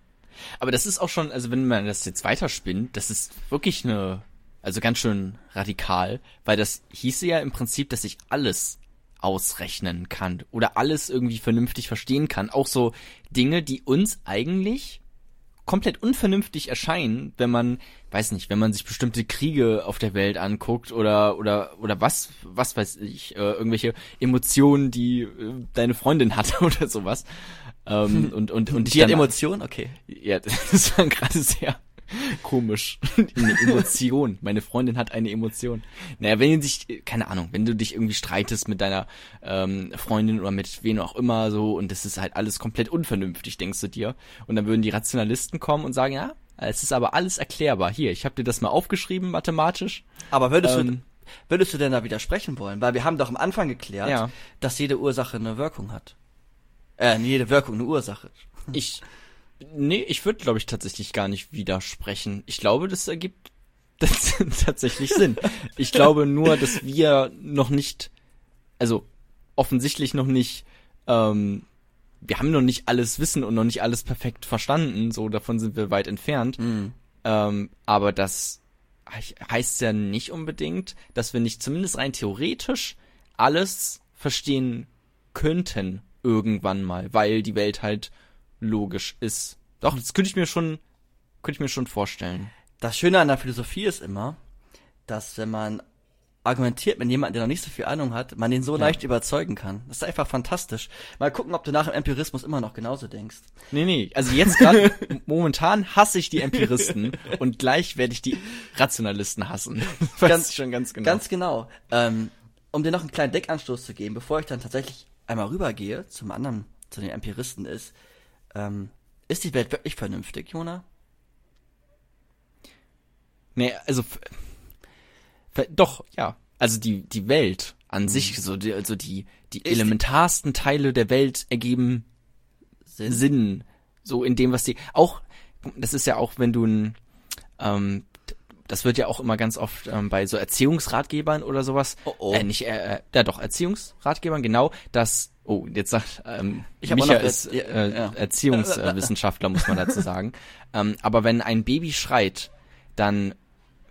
Aber das ist auch schon, also wenn man das jetzt weiterspinnt, das ist wirklich eine, also ganz schön radikal, weil das hieße ja im Prinzip, dass ich alles ausrechnen kann oder alles irgendwie vernünftig verstehen kann. Auch so Dinge, die uns eigentlich komplett unvernünftig erscheinen, wenn man, weiß nicht, wenn man sich bestimmte Kriege auf der Welt anguckt oder oder oder was was weiß ich, äh, irgendwelche Emotionen, die äh, deine Freundin hat oder sowas. Ähm, und und und Die hat dann- Emotionen? Okay. ja, das war gerade sehr komisch. Eine Emotion. Meine Freundin hat eine Emotion. Naja, wenn du dich, keine Ahnung, wenn du dich irgendwie streitest mit deiner ähm, Freundin oder mit wem auch immer so und das ist halt alles komplett unvernünftig, denkst du dir. Und dann würden die Rationalisten kommen und sagen, ja, es ist aber alles erklärbar. Hier, ich habe dir das mal aufgeschrieben, mathematisch. Aber würdest du, Ähm. würdest du denn da widersprechen wollen? Weil wir haben doch am Anfang geklärt, Ja. dass jede Ursache eine Wirkung hat. Äh, jede Wirkung eine Ursache. Ich, nee, ich würde, glaube ich, tatsächlich gar nicht widersprechen. Ich glaube, das ergibt das tatsächlich Sinn. Ich glaube nur, dass wir noch nicht, also offensichtlich noch nicht, ähm, wir haben noch nicht alles wissen und noch nicht alles perfekt verstanden. So davon sind wir weit entfernt. Ähm, aber das he- heißt ja nicht unbedingt, dass wir nicht zumindest rein theoretisch alles verstehen könnten irgendwann mal, weil die Welt halt logisch ist. Doch, das könnte ich mir schon, könnte ich mir schon vorstellen. Das Schöne an der Philosophie ist immer, dass wenn man argumentiert mit jemandem, der noch nicht so viel Ahnung hat, man den so leicht überzeugen kann. Das ist einfach fantastisch. Mal gucken, ob du nach dem Empirismus immer noch genauso denkst. Nee, nee, also jetzt gerade, momentan hasse ich die Empiristen und gleich werde ich die Rationalisten hassen. Weiß Ganz- ich schon ganz genau. Ganz genau. Ähm, um dir noch einen kleinen Deckanstoß zu geben, bevor ich dann tatsächlich einmal rübergehe zum anderen zu den Empiristen ist, ähm, ist die Welt wirklich vernünftig, Jona? Nee, also doch, ja. Also die die Welt an Mhm. sich, so die, also die die die- elementarsten Teile der Welt ergeben Sinn? Sinn. So in dem, was die auch, das ist ja auch, wenn du ein, ähm, das wird ja auch immer ganz oft ähm, bei so Erziehungsratgebern oder sowas. Oh, oh. Äh, nicht, äh, äh, ja doch, Erziehungsratgebern, genau, dass, oh, jetzt sagt, ähm, Ich Micha ist äh, ja. Erziehungswissenschaftler, muss man dazu sagen. Ähm, aber wenn ein Baby schreit, dann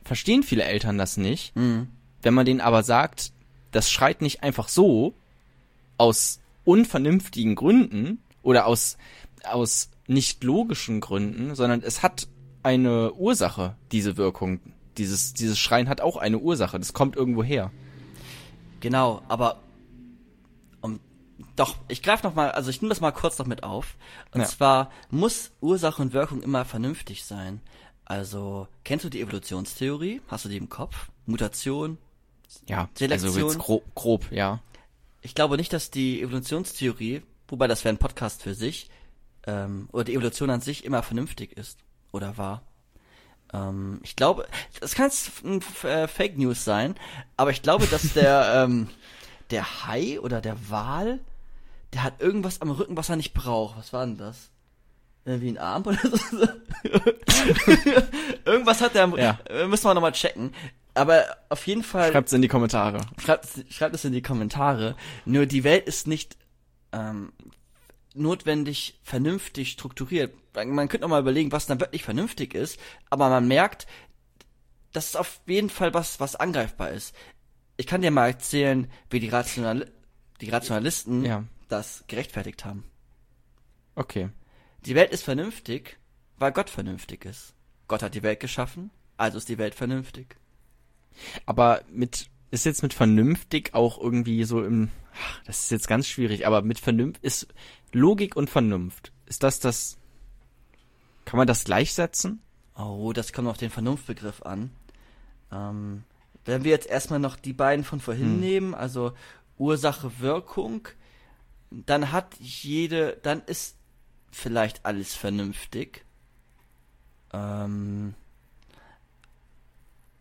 verstehen viele Eltern das nicht. Mhm. Wenn man denen aber sagt, das schreit nicht einfach so aus unvernünftigen Gründen oder aus, aus nicht logischen Gründen, sondern es hat eine Ursache, diese Wirkung. Dieses, dieses Schreien hat auch eine Ursache. Das kommt irgendwo her. Genau, aber doch, ich greife noch mal, also ich nehme das mal kurz noch mit auf. Und Ja. zwar muss Ursache und Wirkung immer vernünftig sein. Also, kennst du die Evolutionstheorie? Hast du die im Kopf? Mutation? Ja, Selektion. also jetzt grob, grob, ja. Ich glaube nicht, dass die Evolutionstheorie, wobei das wäre ein Podcast für sich, ähm, oder die Evolution an sich immer vernünftig ist oder war. Ähm, ich glaube, das kann jetzt äh, Fake News sein, aber ich glaube, dass der ähm, der Hai oder der Wal, der hat irgendwas am Rücken, was er nicht braucht. Was war denn das? Irgendwie ein Arm oder so? irgendwas hat er am Ja. äh, Müssen wir nochmal checken. Aber auf jeden Fall. Schreibt's in die Kommentare. Schreibt, schreibt es in die Kommentare. Nur die Welt ist nicht ähm, notwendig vernünftig strukturiert. Man könnte noch mal überlegen, was dann wirklich vernünftig ist, aber man merkt, das ist auf jeden Fall was, was angreifbar ist. Ich kann dir mal erzählen, wie die, Rational die Rationalisten Ja. Das gerechtfertigt haben. Okay. Die Welt ist vernünftig, weil Gott vernünftig ist. Gott hat die Welt geschaffen, also ist die Welt vernünftig. Aber mit, ist jetzt mit vernünftig auch irgendwie so im, das ist jetzt ganz schwierig, aber mit Vernunft ist Logik und Vernunft. Ist das das, kann man das gleichsetzen? Oh, das kommt auf den Vernunftbegriff an. Ähm, wenn wir jetzt erstmal noch die beiden von vorhin Hm. nehmen, also Ursache, Wirkung, dann hat jede, dann ist vielleicht alles vernünftig. Ähm,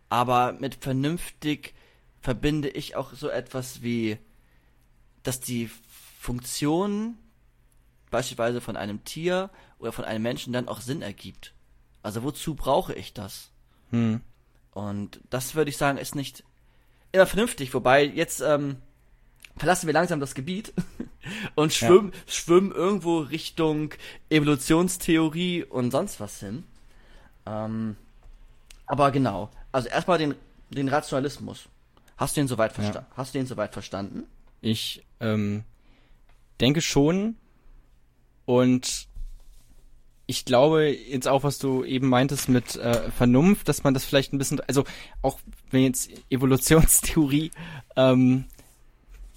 aber mit vernünftig verbinde ich auch so etwas wie, dass die Funktion beispielsweise von einem Tier oder von einem Menschen dann auch Sinn ergibt. Also wozu brauche ich das? Hm. Und das würde ich sagen, ist nicht immer vernünftig. Wobei jetzt ähm, verlassen wir langsam das Gebiet und schwimmen, schwimmen irgendwo Richtung Evolutionstheorie und sonst was hin. Ähm, aber genau. Also erstmal den, den Rationalismus. Hast du ihn soweit verstanden? Hast du ihn soweit verstanden? Ich ähm, denke schon. Und ich glaube jetzt auch, was du eben meintest mit äh, Vernunft, dass man das vielleicht ein bisschen, also auch wenn jetzt Evolutionstheorie, ähm,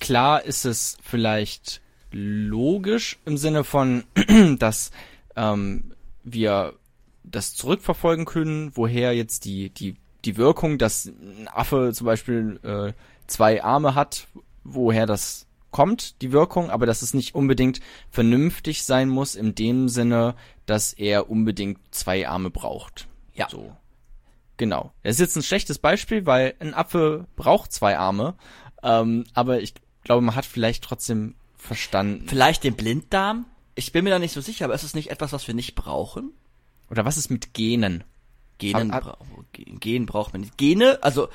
klar ist es vielleicht logisch im Sinne von, dass ähm, wir das zurückverfolgen können, woher jetzt die, die, die Wirkung, dass ein Affe zum Beispiel äh, zwei Arme hat, woher das kommt, die Wirkung, aber dass es nicht unbedingt vernünftig sein muss, in dem Sinne, dass er unbedingt zwei Arme braucht. Ja. So. Genau. Das ist jetzt ein schlechtes Beispiel, weil ein Affe braucht zwei Arme, ähm, aber ich glaube, man hat vielleicht trotzdem verstanden. Vielleicht den Blinddarm? Ich bin mir da nicht so sicher, aber ist es nicht etwas, was wir nicht brauchen? Oder was ist mit Genen? Genen, Hab- bra Gen Gen braucht man nicht. Gene, also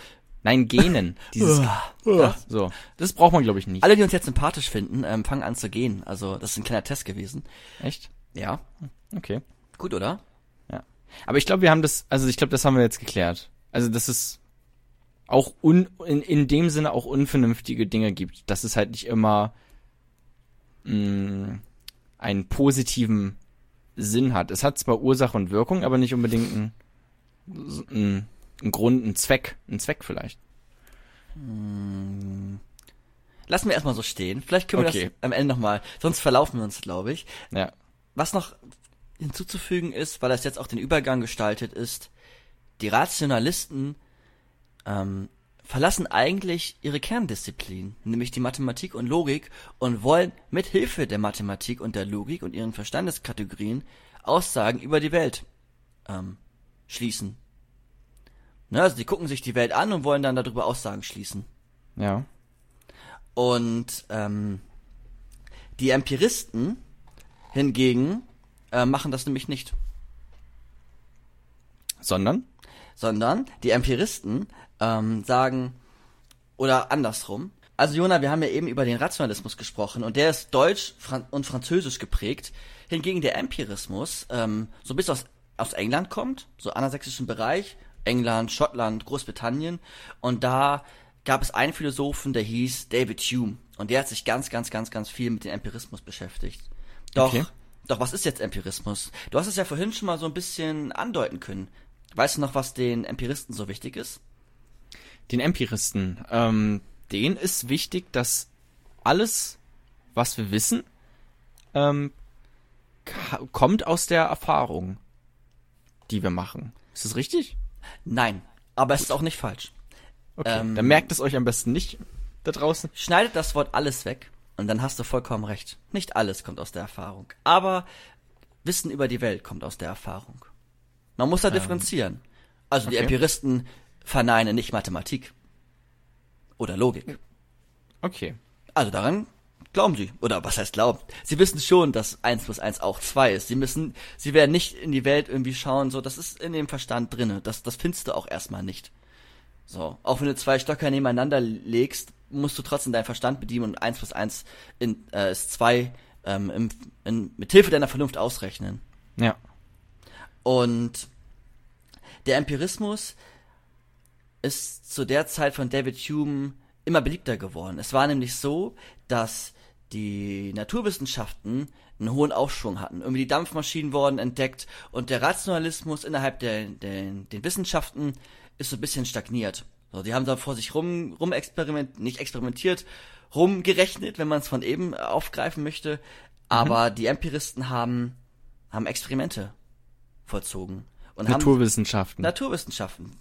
Nein, Genen. Dieses, das, so. Das braucht man, glaube ich, nicht. alle, die uns jetzt sympathisch finden, ähm, fangen an zu gehen. Also das ist ein kleiner Test gewesen. Echt? Ja. Okay. Gut, oder? Ja. Aber ich glaube, wir haben das, also ich glaube, das haben wir jetzt geklärt. Also, dass es auch un, in, in dem Sinne auch unvernünftige Dinge gibt. Dass es halt nicht immer mh, einen positiven Sinn hat. Es hat zwar Ursache und Wirkung, aber nicht unbedingt einen, einen, einen Grund, einen Zweck, einen Zweck vielleicht. Lassen wir erstmal so stehen. Vielleicht können wir Okay. das am Ende nochmal, sonst verlaufen wir uns, glaube ich. Ja. Was noch hinzuzufügen ist, weil das jetzt auch den Übergang gestaltet ist, die Rationalisten ähm, verlassen eigentlich ihre Kerndisziplin, nämlich die Mathematik und Logik, und wollen mit Hilfe der Mathematik und der Logik und ihren Verstandeskategorien Aussagen über die Welt ähm, schließen. Ne, also die gucken sich die Welt an und wollen dann darüber Aussagen schließen. Ja. Und ähm, die Empiristen hingegen äh, machen das nämlich nicht. Sondern? Sondern die Empiristen ähm, sagen, oder andersrum. Also Jona, wir haben ja eben über den Rationalismus gesprochen und der ist deutsch Fran und französisch geprägt. Hingegen der Empirismus ähm, so bis aus, aus England kommt, so angelsächsischen Bereich, England, Schottland, Großbritannien. Und da gab es einen Philosophen, der hieß David Hume. Und der hat sich ganz, ganz, ganz, ganz viel mit dem Empirismus beschäftigt. Doch, Okay. doch, was ist jetzt Empirismus? Du hast es ja vorhin schon mal so ein bisschen andeuten können. Weißt du noch, was den Empiristen so wichtig ist? Den Empiristen. Ähm, denen ist wichtig, dass alles, was wir wissen, ähm, kommt aus der Erfahrung, die wir machen. Ist das richtig? Nein, aber es ist auch nicht falsch. Okay. Ähm, Dann merkt es euch am besten nicht da draußen. Schneidet das Wort alles weg und dann hast du vollkommen recht. Nicht alles kommt aus der Erfahrung, aber Wissen über die Welt kommt aus der Erfahrung. Man muss da differenzieren. Also die okay. Empiristen verneinen nicht Mathematik oder Logik. Okay. Also daran glauben sie. Oder was heißt glauben? Sie wissen schon, dass eins plus eins auch zwei ist. Sie müssen, sie werden nicht in die Welt irgendwie schauen, so, das ist in dem Verstand drinne. Das, das findest du auch erstmal nicht. So. Auch wenn du zwei Stöcker nebeneinander legst, musst du trotzdem deinen Verstand bedienen und eins plus eins in, äh, ist zwei ähm, im, in, mit Hilfe deiner Vernunft ausrechnen. Ja. Und der Empirismus ist zu der Zeit von David Hume immer beliebter geworden. Es war nämlich so, dass die Naturwissenschaften einen hohen Aufschwung hatten. Irgendwie die Dampfmaschinen wurden entdeckt und der Rationalismus innerhalb der, der den Wissenschaften ist so ein bisschen stagniert. So, die haben da vor sich rum, rum experiment, nicht experimentiert, rumgerechnet, wenn man es von eben aufgreifen möchte. Aber die Empiristen haben, haben Experimente vollzogen. Und haben Naturwissenschaften.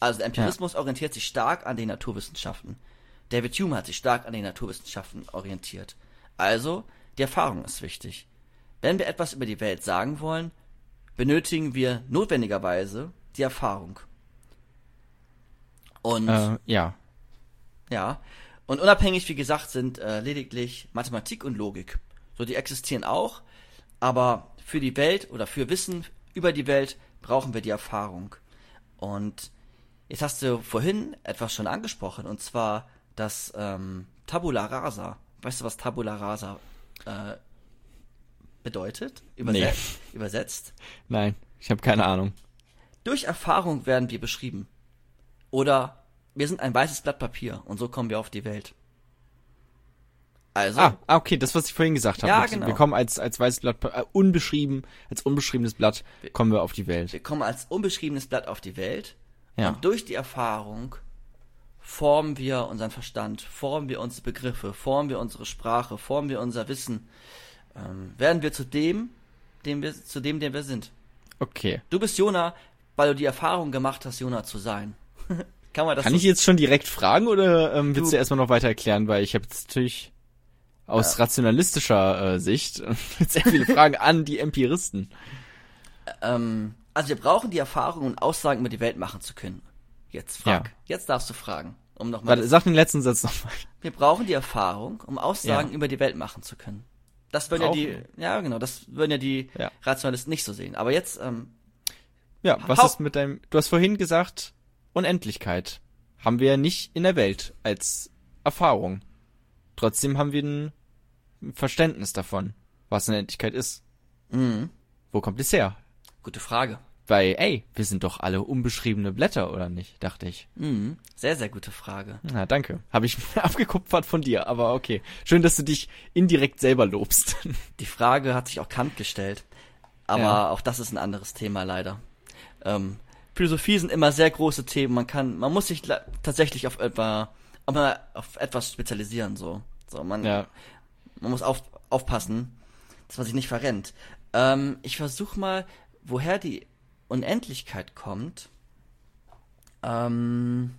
Also der Empirismus orientiert sich stark an den Naturwissenschaften. David Hume hat sich stark an den Naturwissenschaften orientiert. Also, die Erfahrung ist wichtig. Wenn wir etwas über die Welt sagen wollen, benötigen wir notwendigerweise die Erfahrung. Und äh, ja. ja, und unabhängig, wie gesagt, sind äh, lediglich Mathematik und Logik. So, die existieren auch, aber für die Welt oder für Wissen über die Welt brauchen wir die Erfahrung. Und jetzt hast du vorhin etwas schon angesprochen, und zwar das ähm, Tabula Rasa. Weißt du, was Tabula Rasa äh, bedeutet? Überset Nee. Übersetzt? Nein, ich habe keine Ahnung. Durch Erfahrung werden wir beschrieben. Oder wir sind ein weißes Blatt Papier und so kommen wir auf die Welt. Also, Ah, ah, okay, das, was ich vorhin gesagt habe. Ja, genau. Wir kommen als, als weißes Blatt, äh, unbeschrieben, als unbeschriebenes Blatt, kommen wir auf die Welt. wir kommen als unbeschriebenes Blatt auf die Welt Ja. und durch die Erfahrung formen wir unseren Verstand, formen wir unsere Begriffe, formen wir unsere Sprache, formen wir unser Wissen, ähm, werden wir zu dem, dem wir, zu dem, der wir sind. Okay. Du bist Jona, weil du die Erfahrung gemacht hast, Jona zu sein. Kann man das Kann so ich jetzt schon direkt fragen oder ähm, willst Du- du, erstmal noch weiter erklären? Weil ich habe jetzt natürlich aus rationalistischer äh, Sicht sehr viele Fragen an die Empiristen. Ähm, also wir brauchen die Erfahrung, um Aussagen über die Welt machen zu können. Jetzt frag. Ja. Jetzt darfst du fragen. Um nochmal. Warte, sag den letzten Satz nochmal. Wir brauchen die Erfahrung, um Aussagen Ja. über die Welt machen zu können. Das würden ja die, Brauchen ja genau, das würden ja die Ja. Rationalisten nicht so sehen. Aber jetzt, ähm, Ja, was ist mit deinem, du hast vorhin gesagt, Unendlichkeit haben wir ja nicht in der Welt als Erfahrung. Trotzdem haben wir ein Verständnis davon, was Unendlichkeit ist. mh, Wo kommt es her? gute Frage. Weil, ey, wir sind doch alle unbeschriebene Blätter, oder nicht? Dachte ich. Mhm, sehr, sehr gute Frage. Na, danke. Habe ich abgekupfert von dir, aber okay. Schön, dass du dich indirekt selber lobst. Die Frage hat sich auch Kant gestellt. Aber Ja. auch das ist ein anderes Thema leider. Ähm, Philosophie sind immer sehr große Themen. Man kann, man muss sich tatsächlich auf etwa, auf etwas spezialisieren, so. So, man, ja. man muss auf, aufpassen, dass man sich nicht verrennt. Ähm, ich versuche mal, woher die Unendlichkeit kommt, ähm,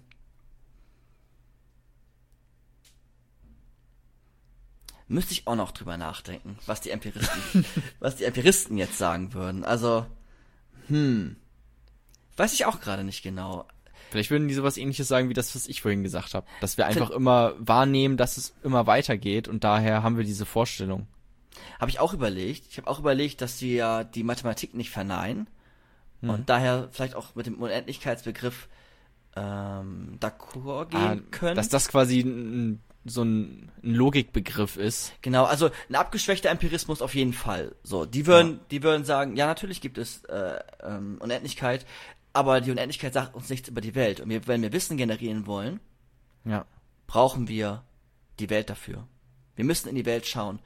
müsste ich auch noch drüber nachdenken, was die Empiristen, was die Empiristen jetzt sagen würden. Also, hm, weiß ich auch gerade nicht genau. Vielleicht würden die sowas ähnliches sagen wie das, was ich vorhin gesagt habe. Dass wir einfach immer wahrnehmen, dass es immer weitergeht und daher haben wir diese Vorstellung. Habe ich auch überlegt. Ich habe auch überlegt, dass wir die Mathematik nicht verneinen, und daher vielleicht auch mit dem Unendlichkeitsbegriff ähm, d'accord gehen Ah, können. Dass das quasi ein, so ein, ein Logikbegriff ist. Genau, also ein abgeschwächter Empirismus auf jeden Fall. So, die würden, die würden sagen, ja natürlich gibt es äh, ähm, Unendlichkeit, aber die Unendlichkeit sagt uns nichts über die Welt. Und wir, wenn wir Wissen generieren wollen, Ja. brauchen wir die Welt dafür. Wir müssen in die Welt schauen.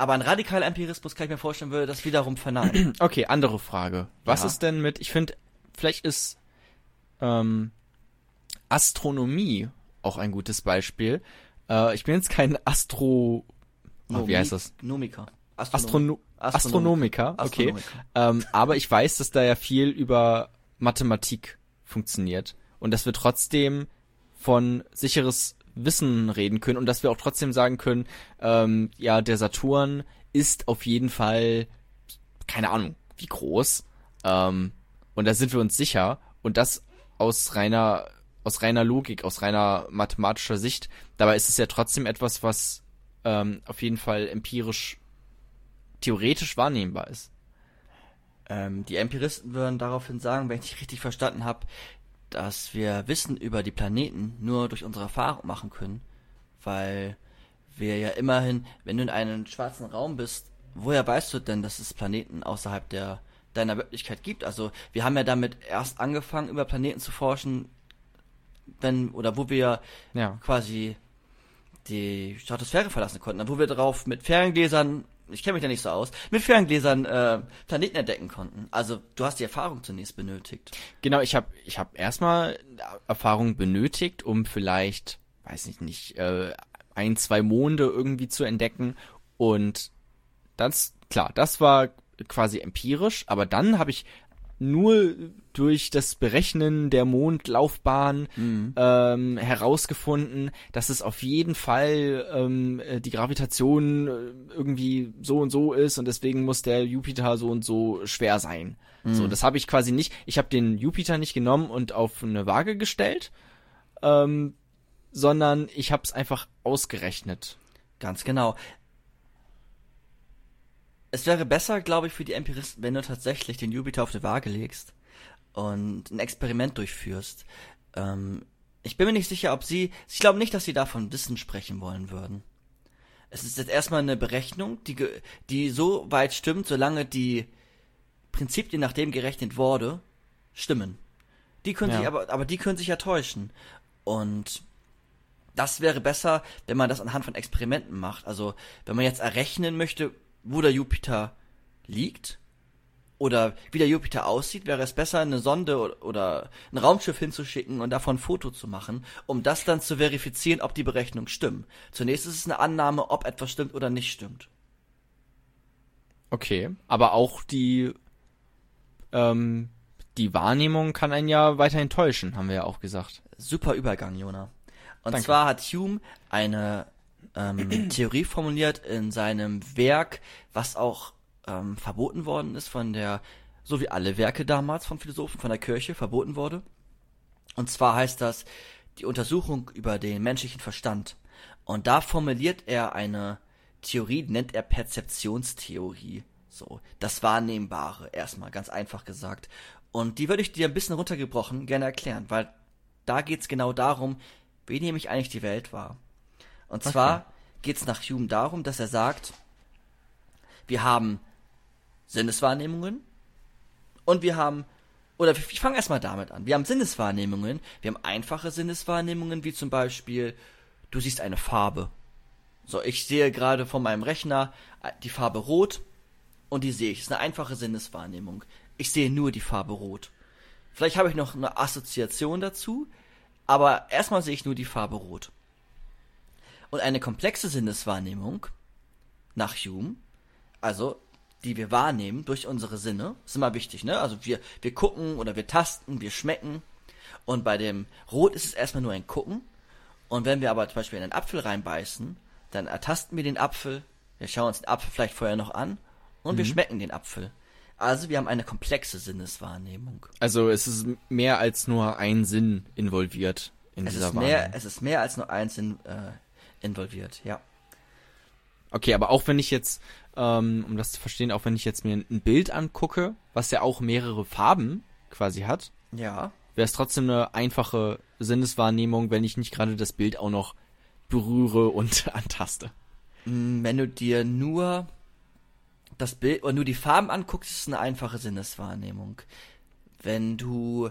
Aber ein radikaler Empirismus kann ich mir vorstellen, würde das wiederum verneinen. Okay, andere Frage. Was Ja. ist denn mit, ich finde, vielleicht ist ähm, Astronomie auch ein gutes Beispiel. Äh, ich bin jetzt kein Astro... Oh, wie heißt das? Nomiker. Astrono Astronom- Astronomiker, okay. Astronomiker. Ähm, aber ich weiß, dass da ja viel über Mathematik funktioniert und dass wir trotzdem von sicheres Wissen reden können und dass wir auch trotzdem sagen können, ähm, ja, der Saturn ist auf jeden Fall, keine Ahnung, wie groß. Ähm, und da sind wir uns sicher und das aus reiner aus reiner Logik, aus reiner mathematischer Sicht. Dabei ist es ja trotzdem etwas, was ähm, auf jeden Fall empirisch theoretisch wahrnehmbar ist. Ähm, die Empiristen würden daraufhin sagen, wenn ich richtig verstanden habe, dass wir Wissen über die Planeten nur durch unsere Erfahrung machen können, weil wir ja immerhin, wenn du in einem schwarzen Raum bist, woher weißt du denn, dass es Planeten außerhalb der deiner Wirklichkeit gibt? Also wir haben ja damit erst angefangen, über Planeten zu forschen, wenn oder wo wir Ja. quasi die Stratosphäre verlassen konnten, wo wir darauf mit Ferngläsern, ich kenne mich da nicht so aus, mit Ferngläsern äh, Planeten entdecken konnten. Also du hast die Erfahrung zunächst benötigt. Genau, ich habe ich hab erstmal Erfahrung benötigt, um vielleicht, weiß ich nicht, äh, ein, zwei Monde irgendwie zu entdecken. Und das, klar, das war quasi empirisch, aber dann habe ich nur durch das Berechnen der Mondlaufbahn ähm, herausgefunden, dass es auf jeden Fall ähm, äh, die Gravitation äh, irgendwie so und so ist und deswegen muss der Jupiter so und so schwer sein. So, das habe ich quasi nicht. Ich habe den Jupiter nicht genommen und auf eine Waage gestellt, ähm, sondern ich habe es einfach ausgerechnet. Ganz genau. Es wäre besser, glaube ich, für die Empiristen, wenn du tatsächlich den Jupiter auf die Waage legst und ein Experiment durchführst. Ähm, ich bin mir nicht sicher, ob sie, ich glaube nicht, dass sie davon Wissen sprechen wollen würden. Es ist jetzt erstmal eine Berechnung, die, die so weit stimmt, solange die Prinzipien, nach dem gerechnet wurde, stimmen. Die können Ja. sich aber, aber die können sich ja täuschen. Und das wäre besser, wenn man das anhand von Experimenten macht. Also, wenn man jetzt errechnen möchte, wo der Jupiter liegt oder wie der Jupiter aussieht, wäre es besser, eine Sonde oder, ein Raumschiff hinzuschicken und davon ein Foto zu machen, um das dann zu verifizieren, ob die Berechnungen stimmen. Zunächst ist es eine Annahme, ob etwas stimmt oder nicht stimmt. Okay, aber auch die ähm, die Wahrnehmung kann einen ja weiterhin täuschen, haben wir ja auch gesagt. Super Übergang, Jona. Und Danke. zwar hat Hume eine ähm, Theorie formuliert in seinem Werk, was auch ähm, verboten worden ist von der, so wie alle Werke damals von Philosophen, von der Kirche verboten wurde. Und zwar heißt das die Untersuchung über den menschlichen Verstand. Und da formuliert er eine Theorie, nennt er Perzeptionstheorie. So, das Wahrnehmbare, erstmal, ganz einfach gesagt. Und die würde ich dir ein bisschen runtergebrochen gerne erklären, weil da geht's genau darum, wie nehme ich eigentlich die Welt wahr. Und zwar geht's nach Hume darum, dass er sagt, wir haben Sinneswahrnehmungen und wir haben, oder ich fange erstmal damit an. Wir haben Sinneswahrnehmungen, wir haben einfache Sinneswahrnehmungen, wie zum Beispiel, du siehst eine Farbe. So, ich sehe gerade von meinem Rechner äh, die Farbe Rot und die sehe ich. Das ist eine einfache Sinneswahrnehmung. Ich sehe nur die Farbe Rot. Vielleicht habe ich noch eine Assoziation dazu, aber erstmal sehe ich nur die Farbe Rot. Und eine komplexe Sinneswahrnehmung nach Hume, also die wir wahrnehmen durch unsere Sinne, ist immer wichtig, ne? Also wir, wir gucken oder wir tasten, wir schmecken. Und bei dem Rot ist es erstmal nur ein Gucken. Und wenn wir aber zum Beispiel in einen Apfel reinbeißen, dann ertasten wir den Apfel, wir schauen uns den Apfel vielleicht vorher noch an und wir schmecken den Apfel. Also wir haben eine komplexe Sinneswahrnehmung. Also es ist mehr als nur ein Sinn involviert in Es dieser ist, mehr, Wahrnehmung. es ist mehr als nur ein Sinn äh, involviert, ja. Okay, aber auch wenn ich jetzt, ähm, um das zu verstehen, auch wenn ich jetzt mir ein Bild angucke, was ja auch mehrere Farben quasi hat, Ja, wäre es trotzdem eine einfache Sinneswahrnehmung, wenn ich nicht gerade das Bild auch noch berühre und antaste. Mm, wenn du dir nur das Bild oder nur die Farben anguckst, ist es eine einfache Sinneswahrnehmung. Wenn du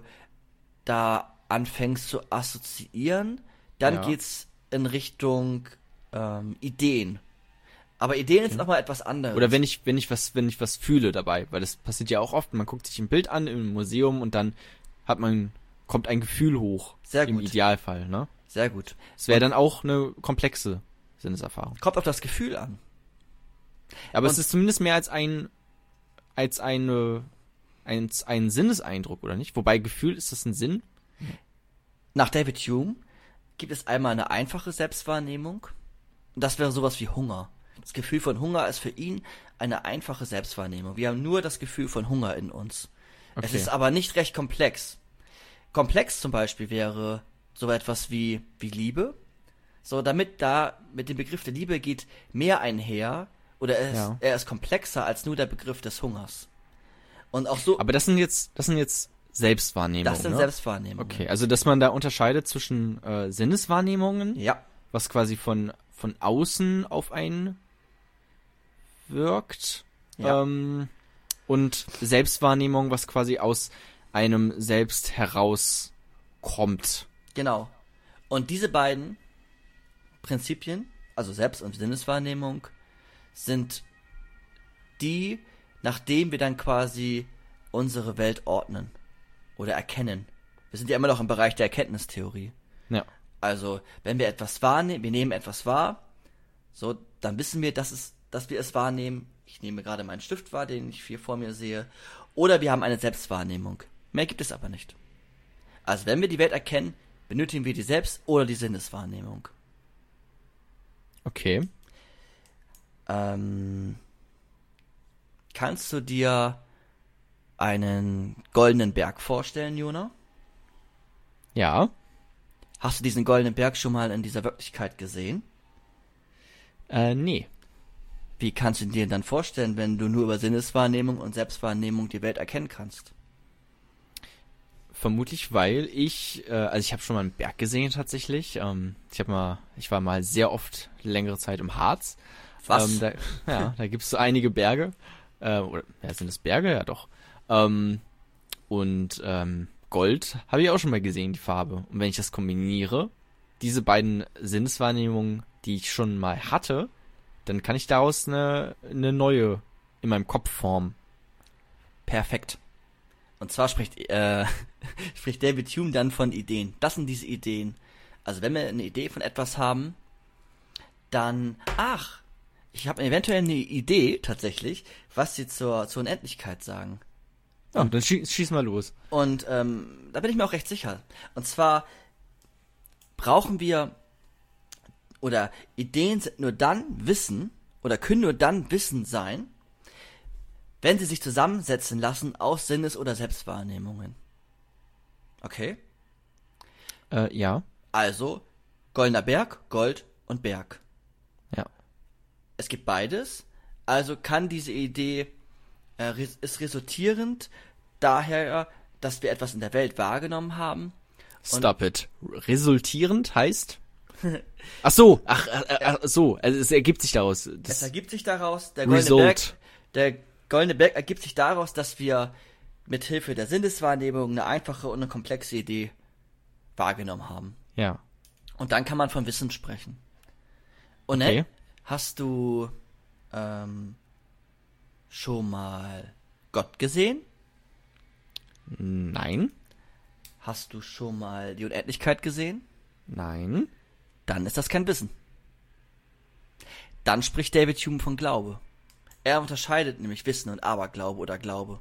da anfängst zu assoziieren, dann Ja. geht's in Richtung ähm, Ideen. Aber Ideen ist nochmal etwas anderes. Oder wenn ich, wenn ich was, wenn ich was fühle dabei, weil das passiert ja auch oft, man guckt sich ein Bild an im Museum und dann hat man, kommt ein Gefühl hoch. Sehr Im gut. Idealfall, ne? Sehr gut. Es wäre dann auch eine komplexe Sinneserfahrung. Kommt auf das Gefühl an. Aber es Und- ist zumindest mehr als ein, als eine, ein, ein Sinneseindruck, oder nicht? Wobei Gefühl, ist das ein Sinn? Nach David Hume gibt es einmal eine einfache Selbstwahrnehmung. Und das wäre sowas wie Hunger. Das Gefühl von Hunger ist für ihn eine einfache Selbstwahrnehmung. Wir haben nur das Gefühl von Hunger in uns. Es Okay. ist aber nicht recht komplex. Komplex zum Beispiel wäre so etwas wie, wie Liebe. So, damit da mit dem Begriff der Liebe geht mehr einher, oder er ist, Ja. er ist komplexer als nur der Begriff des Hungers. Und auch so, Aber das sind jetzt, das sind jetzt Selbstwahrnehmungen. das sind ne? Selbstwahrnehmungen. Okay, also dass man da unterscheidet zwischen äh, Sinneswahrnehmungen, Ja, was quasi von, von außen auf einen wirkt, Ja. ähm, und Selbstwahrnehmung, was quasi aus einem selbst herauskommt. Genau. Und diese beiden Prinzipien, also Selbst- und Sinneswahrnehmung, sind die, nachdem wir dann quasi unsere Welt ordnen oder erkennen. Wir sind ja immer noch im Bereich der Erkenntnistheorie. Ja. Also, wenn wir etwas wahrnehmen, wir nehmen etwas wahr, so, dann wissen wir, dass es, dass wir es wahrnehmen. Ich nehme gerade meinen Stift wahr, den ich hier vor mir sehe. Oder wir haben eine Selbstwahrnehmung. Mehr gibt es aber nicht. Also, wenn wir die Welt erkennen, benötigen wir die Selbst- oder die Sinneswahrnehmung. Okay. Ähm, kannst du dir einen goldenen Berg vorstellen, Jona? Ja. Hast du diesen goldenen Berg schon mal in dieser Wirklichkeit gesehen? Äh, nee. Wie kannst du dir dann vorstellen, wenn du nur über Sinneswahrnehmung und Selbstwahrnehmung die Welt erkennen kannst? Vermutlich, weil ich, äh, also ich habe schon mal einen Berg gesehen tatsächlich. Ähm, ich habe mal, ich war mal sehr oft längere Zeit im Harz. Was? Ähm, da, ja, da gibt's so einige Berge. Äh, oder ja, sind das Berge? Ja doch. Ähm, und ähm, Gold habe ich auch schon mal gesehen, die Farbe. Und wenn ich das kombiniere, diese beiden Sinneswahrnehmungen, die ich schon mal hatte, dann kann ich daraus eine, eine neue in meinem Kopf formen. Perfekt. Und zwar spricht, äh, spricht David Hume dann von Ideen. Das sind diese Ideen. Also wenn wir eine Idee von etwas haben, dann, ach, ich habe eventuell eine Idee tatsächlich, was sie zur, zur Unendlichkeit sagen. Ja, dann schieß, schieß mal los. Und ähm, da bin ich mir auch recht sicher. Und zwar brauchen wir oder Ideen sind nur dann Wissen oder können nur dann Wissen sein, wenn sie sich zusammensetzen lassen aus Sinnes- oder Selbstwahrnehmungen. Okay? Äh, ja. Also goldener Berg, Gold und Berg. Ja. Es gibt beides, also kann diese Idee äh, ist resultierend daher, dass wir etwas in der Welt wahrgenommen haben Stop it. Resultierend heißt? Ach so, ach, ach, ach so, also es ergibt sich daraus. Es Das, ergibt sich daraus, der goldene Result. Berg, der goldene Berg ergibt sich daraus, dass wir mit Hilfe der Sinneswahrnehmung eine einfache und eine komplexe Idee wahrgenommen haben. ja. Und dann kann man von Wissen sprechen. Und Okay. hast du ähm, schon mal Gott gesehen? Nein. Hast du schon mal die Unendlichkeit gesehen? Nein. Dann ist das kein Wissen. Dann spricht David Hume von Glaube. Er unterscheidet nämlich Wissen und Aberglaube oder Glaube.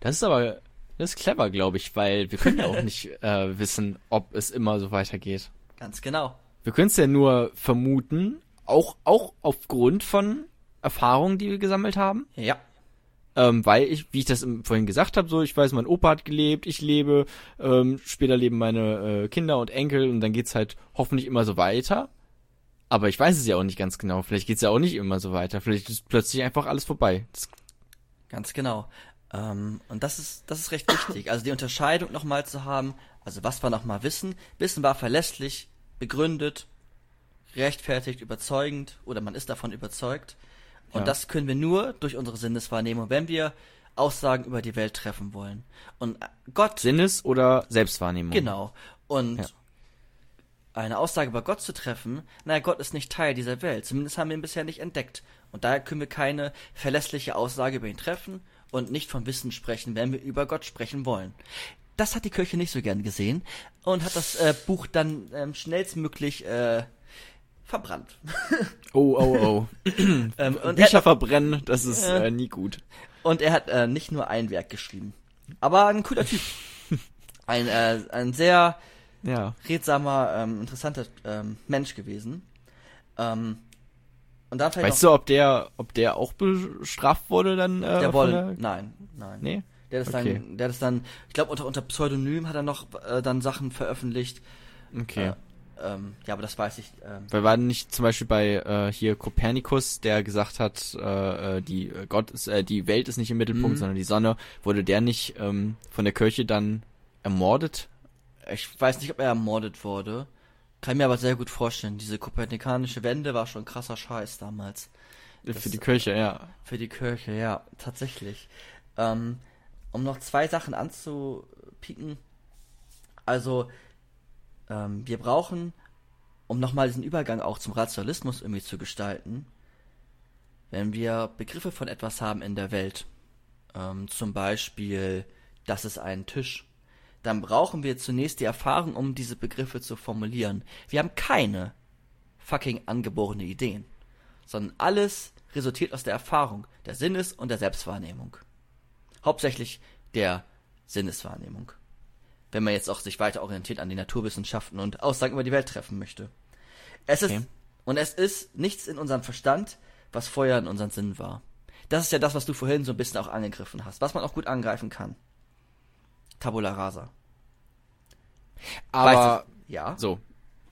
Das ist aber, das ist clever, glaube ich, weil wir können ja auch nicht äh, wissen, ob es immer so weitergeht. Ganz genau. Wir können es ja nur vermuten auch, auch aufgrund von Erfahrungen, die wir gesammelt haben. Ja. Ähm, weil ich, wie ich das vorhin gesagt habe, so ich weiß, mein Opa hat gelebt, ich lebe, ähm, später leben meine äh, Kinder und Enkel und dann geht's halt hoffentlich immer so weiter. Aber ich weiß es ja auch nicht ganz genau. Vielleicht geht's ja auch nicht immer so weiter. Vielleicht ist plötzlich einfach alles vorbei. Das, Ganz genau. Ähm, und das ist, das ist recht wichtig. Also die Unterscheidung nochmal zu haben, also was wir nochmal wissen. Wissen war verlässlich, begründet, rechtfertigt, überzeugend oder man ist davon überzeugt. Und Ja. das können wir nur durch unsere Sinneswahrnehmung, wenn wir Aussagen über die Welt treffen wollen. Und äh, Gott, Sinnes- oder Selbstwahrnehmung. genau. Und Ja. eine Aussage über Gott zu treffen, naja, Gott ist nicht Teil dieser Welt. Zumindest haben wir ihn bisher nicht entdeckt. Und daher können wir keine verlässliche Aussage über ihn treffen und nicht von Wissen sprechen, wenn wir über Gott sprechen wollen. Das hat die Kirche nicht so gern gesehen und hat das äh, Buch dann ähm, schnellstmöglich äh, verbrannt. Oh, oh, oh. Ähm, und, er Bücher hat, verbrennen, das ist äh, nie gut. und er hat äh, nicht nur ein Werk geschrieben, aber ein cooler Typ. Ein, äh, ein sehr Ja. redsamer, ähm, interessanter ähm, Mensch gewesen. Ähm, und dann vielleicht Weißt noch, du, ob der, ob der auch bestraft wurde dann? Äh, der wollte, nein, nein. Nee? Der das Okay. dann, der das dann, ich glaube unter, unter Pseudonym hat er noch äh, dann Sachen veröffentlicht. Okay. Äh, ähm, ja, aber das weiß ich. Ähm, Weil war nicht zum Beispiel bei äh, hier Kopernikus, der gesagt hat, äh, äh, die äh, Gott ist, äh, die Welt ist nicht im Mittelpunkt, Mhm. sondern die Sonne, wurde der nicht ähm, von der Kirche dann ermordet? ich weiß nicht, ob er ermordet wurde. Kann mir aber sehr gut vorstellen. Diese kopernikanische Wende war schon krasser Scheiß damals. Für Das- die Kirche, ja. Für die Kirche, ja, tatsächlich. Ähm, um noch zwei Sachen anzupieken. Also, ähm, wir brauchen, um nochmal diesen Übergang auch zum Rationalismus irgendwie zu gestalten, wenn wir Begriffe von etwas haben in der Welt, ähm, zum Beispiel, das ist ein Tisch, dann brauchen wir zunächst die Erfahrung, um diese Begriffe zu formulieren. Wir haben keine fucking angeborene Ideen, sondern alles resultiert aus der Erfahrung, der Sinnes- und der Selbstwahrnehmung. Hauptsächlich der Sinneswahrnehmung. Wenn man jetzt auch sich weiter orientiert an die Naturwissenschaften und Aussagen über die Welt treffen möchte. Es ist, Okay. und es ist nichts in unserem Verstand, was vorher in unseren Sinnen war. Das ist ja das, was du vorhin so ein bisschen auch angegriffen hast, was man auch gut angreifen kann. Tabula rasa. Aber Weißt du, ja, so,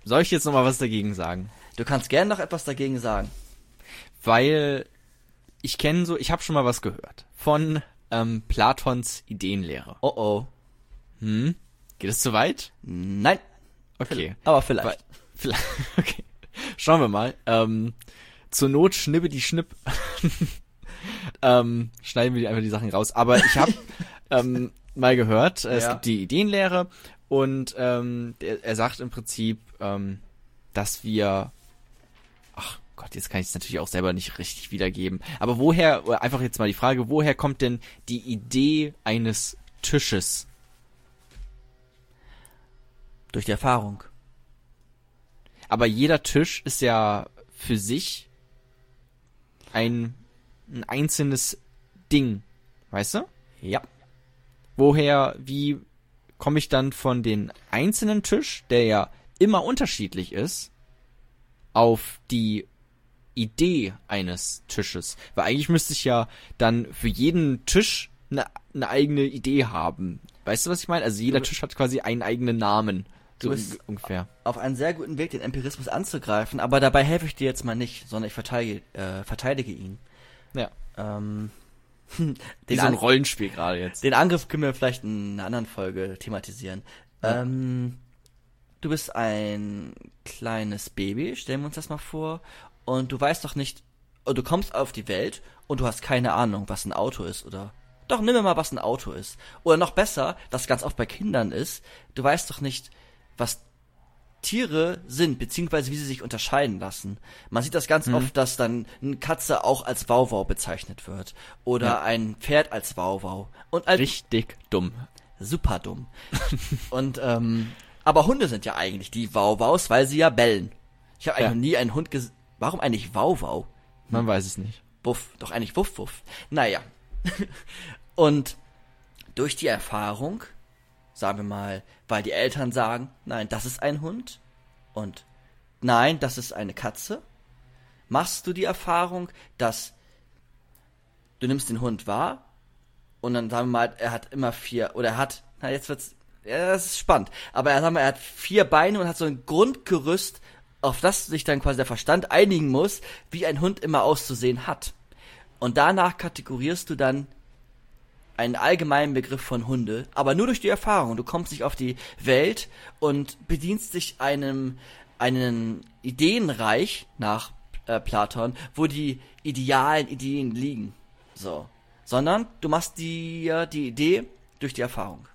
soll ich jetzt noch mal was dagegen sagen? du kannst gern noch etwas dagegen sagen. Weil ich kenne so, ich habe schon mal was gehört von ähm, Platons Ideenlehre. Oh oh. Hm? Geht es zu weit? Nein, Okay. aber vielleicht. Vielleicht, okay. Schauen wir mal. Ähm, zur Not schnippe die Schnipp. ähm, schneiden wir einfach die Sachen raus. Aber ich habe ähm, mal gehört, äh, es Ja. gibt die Ideenlehre und ähm, der, er sagt im Prinzip, ähm, dass wir ach Gott, jetzt kann ich es natürlich auch selber nicht richtig wiedergeben. Aber woher, oder einfach jetzt mal die Frage, woher kommt denn die Idee eines Tisches? Durch die Erfahrung. Aber jeder Tisch ist ja für sich ein, ein einzelnes Ding, weißt du? Ja. Woher, wie komme ich dann von den einzelnen Tisch, der ja immer unterschiedlich ist, auf die Idee eines Tisches? Weil eigentlich müsste ich ja dann für jeden Tisch eine, eine eigene Idee haben. Weißt du, was ich meine? Also jeder Tisch hat quasi einen eigenen Namen. Du bist- un- ungefähr. auf einen sehr guten Weg, den Empirismus anzugreifen, aber dabei helfe ich dir jetzt mal nicht, sondern ich verteidige, äh, verteidige ihn. Ja. Ähm, Wie den, so ein Rollenspiel gerade jetzt. den Angriff können wir vielleicht in einer anderen Folge thematisieren. Ja. Ähm, du bist ein kleines Baby, stellen wir uns das mal vor, und du weißt doch nicht, du kommst auf die Welt und du hast keine Ahnung, was ein Auto ist, oder? Doch, nimm mir mal, was ein Auto ist. Oder noch besser, was ganz oft bei Kindern ist, du weißt doch nicht, was Tiere sind, beziehungsweise wie sie sich unterscheiden lassen. Man sieht das ganz Mhm. oft, dass dann eine Katze auch als Wauwau bezeichnet wird. Oder Ja. ein Pferd als Wauwau. Und als Richtig dumm. super dumm. Und ähm, aber Hunde sind ja eigentlich die Wauwaus, weil sie ja bellen. Ich habe eigentlich Ja. noch nie einen Hund gesehen. Warum eigentlich Wauwau? Man weiß es nicht. Wuff, doch eigentlich Wuff Wuff. Naja. Und durch die Erfahrung, sagen wir mal, weil die Eltern sagen, nein, das ist ein Hund und nein, das ist eine Katze, machst du die Erfahrung, dass du nimmst den Hund wahr und dann sagen wir mal, er hat immer vier, oder er hat, na jetzt wird's, ja, das ist spannend, aber er, sagen wir, er hat vier Beine und hat so ein Grundgerüst, auf das sich dann quasi der Verstand einigen muss, wie ein Hund immer auszusehen hat. Und danach kategorierst du dann einen allgemeinen Begriff von Hunde, aber nur durch die Erfahrung. Du kommst nicht auf die Welt und bedienst dich einem einen Ideenreich nach äh, Platon, wo die idealen Ideen liegen. So. Sondern du machst dir die Idee durch die Erfahrung.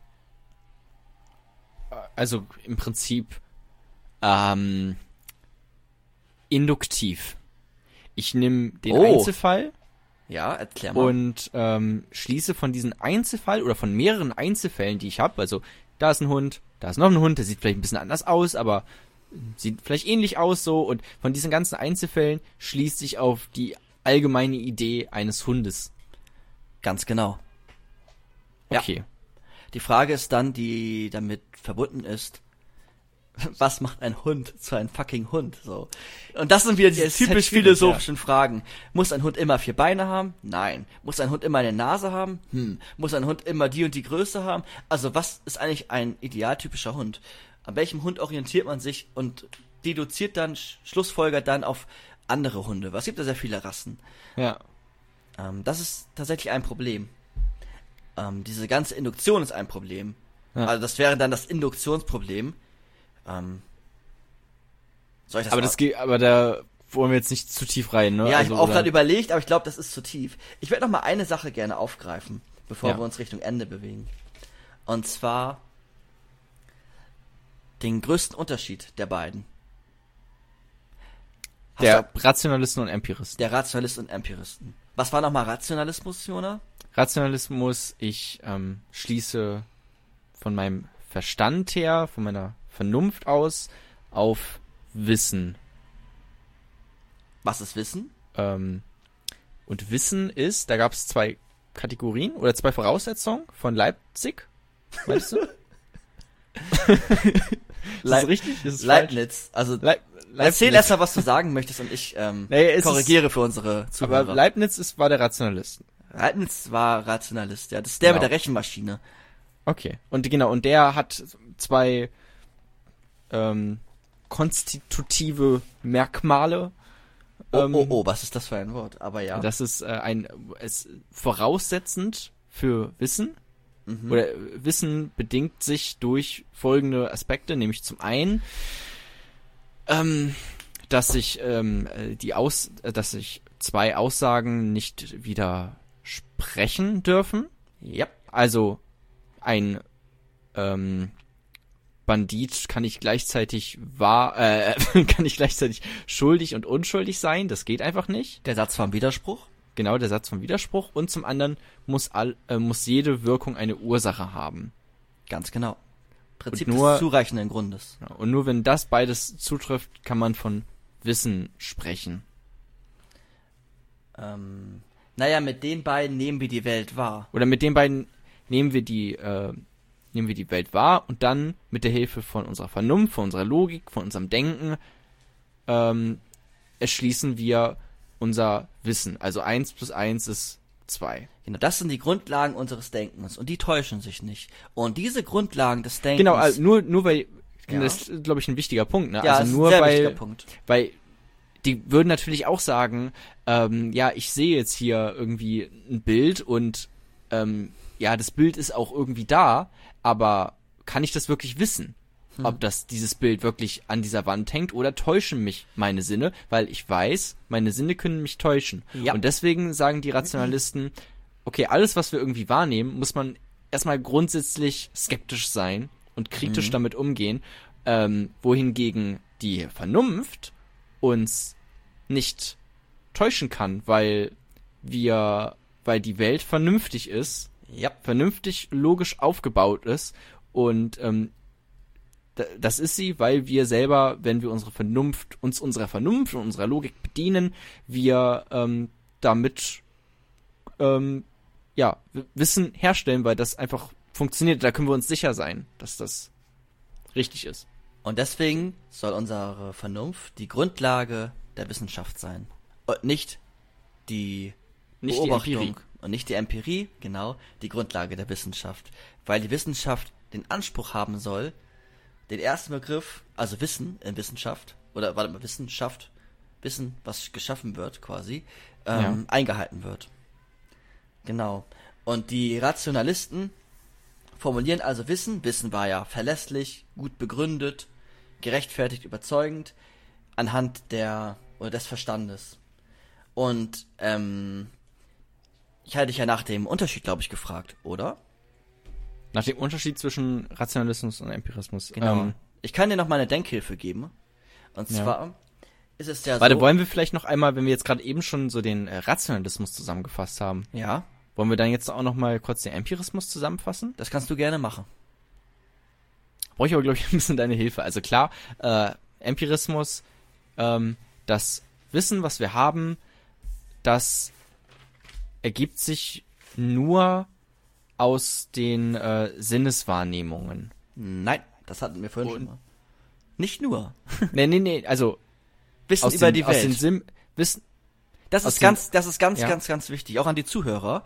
Also im Prinzip ähm, induktiv. Ich nehme den Oh. Einzelfall Ja, erklär mal. und ähm, schließe von diesen Einzelfall oder von mehreren Einzelfällen, die ich habe, also da ist ein Hund, da ist noch ein Hund, der sieht vielleicht ein bisschen anders aus, aber sieht vielleicht ähnlich aus so und von diesen ganzen Einzelfällen schließt sich auf die allgemeine Idee eines Hundes. Ganz genau. Ja. Okay. Die Frage ist dann, die damit verbunden ist, was macht ein Hund zu einem fucking Hund? So. Und das sind wieder diese Ja, ist halt typisch philosophischen Fragen. Muss ein Hund immer vier Beine haben? Nein. Muss ein Hund immer eine Nase haben? Hm. Muss ein Hund immer die und die Größe haben? Also was ist eigentlich ein idealtypischer Hund? An welchem Hund orientiert man sich und deduziert dann, sch- schlussfolgert dann auf andere Hunde? Was gibt da sehr viele Rassen? Ja. Ähm, das ist tatsächlich ein Problem. Ähm, diese ganze Induktion ist ein Problem. Ja. Also das wäre dann das Induktionsproblem. Ähm, soll ich das Aber mal- das geht, aber da wollen wir jetzt nicht zu tief rein, ne? Ja, ich Also, habe auch gerade überlegt, aber ich glaube, das ist zu tief. Ich werde noch mal eine Sache gerne aufgreifen, bevor Ja. wir uns Richtung Ende bewegen. Und zwar den größten Unterschied der beiden. Hast der du- Rationalisten und Empiristen. der Rationalist und Empiristen. Was war nochmal Rationalismus, Jona? Rationalismus, ich ähm, schließe von meinem Verstand her, von meiner Vernunft aus auf Wissen. Was ist Wissen? Ähm, und Wissen ist, da gab es zwei Kategorien oder zwei Voraussetzungen von Leipzig. Meinst du? ist das richtig? Ist falsch? Leibniz. Also Leib erzähl Leibniz. erst mal, was du sagen möchtest und ich ähm, Nee, es ist- korrigiere für unsere Aber Zuhörer. Leibniz ist, war der Rationalist. Leibniz war Rationalist, ja. Das ist der Genau. mit der Rechenmaschine. Okay. Und genau, und der hat zwei ähm, konstitutive Merkmale. Oh, Ähm, oh, oh, was ist das für ein Wort? Aber ja. Das ist äh, ein es voraussetzend für Wissen. Mhm. Oder äh, Wissen bedingt sich durch folgende Aspekte, nämlich zum einen, ähm, dass sich ähm, äh, die Aus, äh, dass sich zwei Aussagen nicht widersprechen dürfen. ja. Also ein ähm, Bandit kann ich gleichzeitig wahr, äh, kann ich gleichzeitig schuldig und unschuldig sein. Das geht einfach nicht. Der Satz vom Widerspruch. Genau der Satz vom Widerspruch. Und zum anderen muss all, äh, muss jede Wirkung eine Ursache haben. Ganz genau. Prinzip nur- des zureichenden Grundes. Und nur wenn das beides zutrifft, kann man von Wissen sprechen. Ähm, naja, mit den beiden nehmen wir die Welt wahr. Oder mit den beiden nehmen wir die, äh, nehmen wir die Welt wahr und dann mit der Hilfe von unserer Vernunft, von unserer Logik, von unserem Denken ähm, erschließen wir unser Wissen. Also eins plus eins ist zwei. Genau, das sind die Grundlagen unseres Denkens und die täuschen sich nicht. Und diese Grundlagen des Denkens. Genau, also nur, nur weil, Ja. das ist, glaube ich, ein wichtiger Punkt, ne? ja, also nur ein sehr weil, wichtiger Punkt. weil die würden natürlich auch sagen, ähm, ja, ich sehe jetzt hier irgendwie ein Bild und ähm, ja, das Bild ist auch irgendwie da, aber kann ich das wirklich wissen? Hm. Ob das dieses Bild wirklich an dieser Wand hängt oder täuschen mich meine Sinne, weil ich weiß, meine Sinne können mich täuschen. Ja. Und deswegen sagen die Rationalisten, okay, alles, was wir irgendwie wahrnehmen, muss man erstmal grundsätzlich skeptisch sein und kritisch Mhm. damit umgehen, ähm, wohingegen die Vernunft uns nicht täuschen kann, weil wir, weil die Welt vernünftig ist, Ja. vernünftig logisch aufgebaut ist und ähm, da- das ist sie, weil wir selber, wenn wir unsere Vernunft, uns unserer Vernunft und unserer Logik bedienen, wir ähm, damit ähm, ja Wissen herstellen, weil das einfach funktioniert. Da können wir uns sicher sein, dass das richtig ist. Und deswegen soll unsere Vernunft die Grundlage der Wissenschaft sein. und nicht die Nicht die Beobachtung Empirie. Und nicht die Empirie, genau, die Grundlage der Wissenschaft. Weil die Wissenschaft den Anspruch haben soll, den ersten Begriff, also Wissen in Wissenschaft, oder warte mal, Wissenschaft, Wissen, was geschaffen wird quasi, ähm, eingehalten wird. Genau. Und die Rationalisten formulieren also Wissen, Wissen war ja verlässlich, gut begründet, gerechtfertigt, überzeugend, anhand der oder des Verstandes. Und ähm, ich hatte dich ja nach dem Unterschied, glaube ich, gefragt, oder? Nach dem Unterschied zwischen Rationalismus und Empirismus. Genau. Ähm, ich kann dir noch mal eine Denkhilfe geben. Und Ja. zwar ist es ja warte, so. wollen wir vielleicht noch einmal, wenn wir jetzt gerade eben schon so den äh, Rationalismus zusammengefasst haben, ja, wollen wir dann jetzt auch noch mal kurz den Empirismus zusammenfassen? das kannst du gerne machen. brauche ich aber, glaube ich, ein bisschen deine Hilfe. Also klar, äh, Empirismus, ähm, das Wissen, was wir haben, das ergibt sich nur aus den äh, Sinneswahrnehmungen. Nein, das hatten wir vorhin Und- schon mal. Nicht nur. nee, nee, nee, also Wissen aus über den, die aus Welt. den Sim Wissen, Das Aus ist dem- ganz, das ist ganz, Ja. ganz, ganz wichtig, auch an die Zuhörer.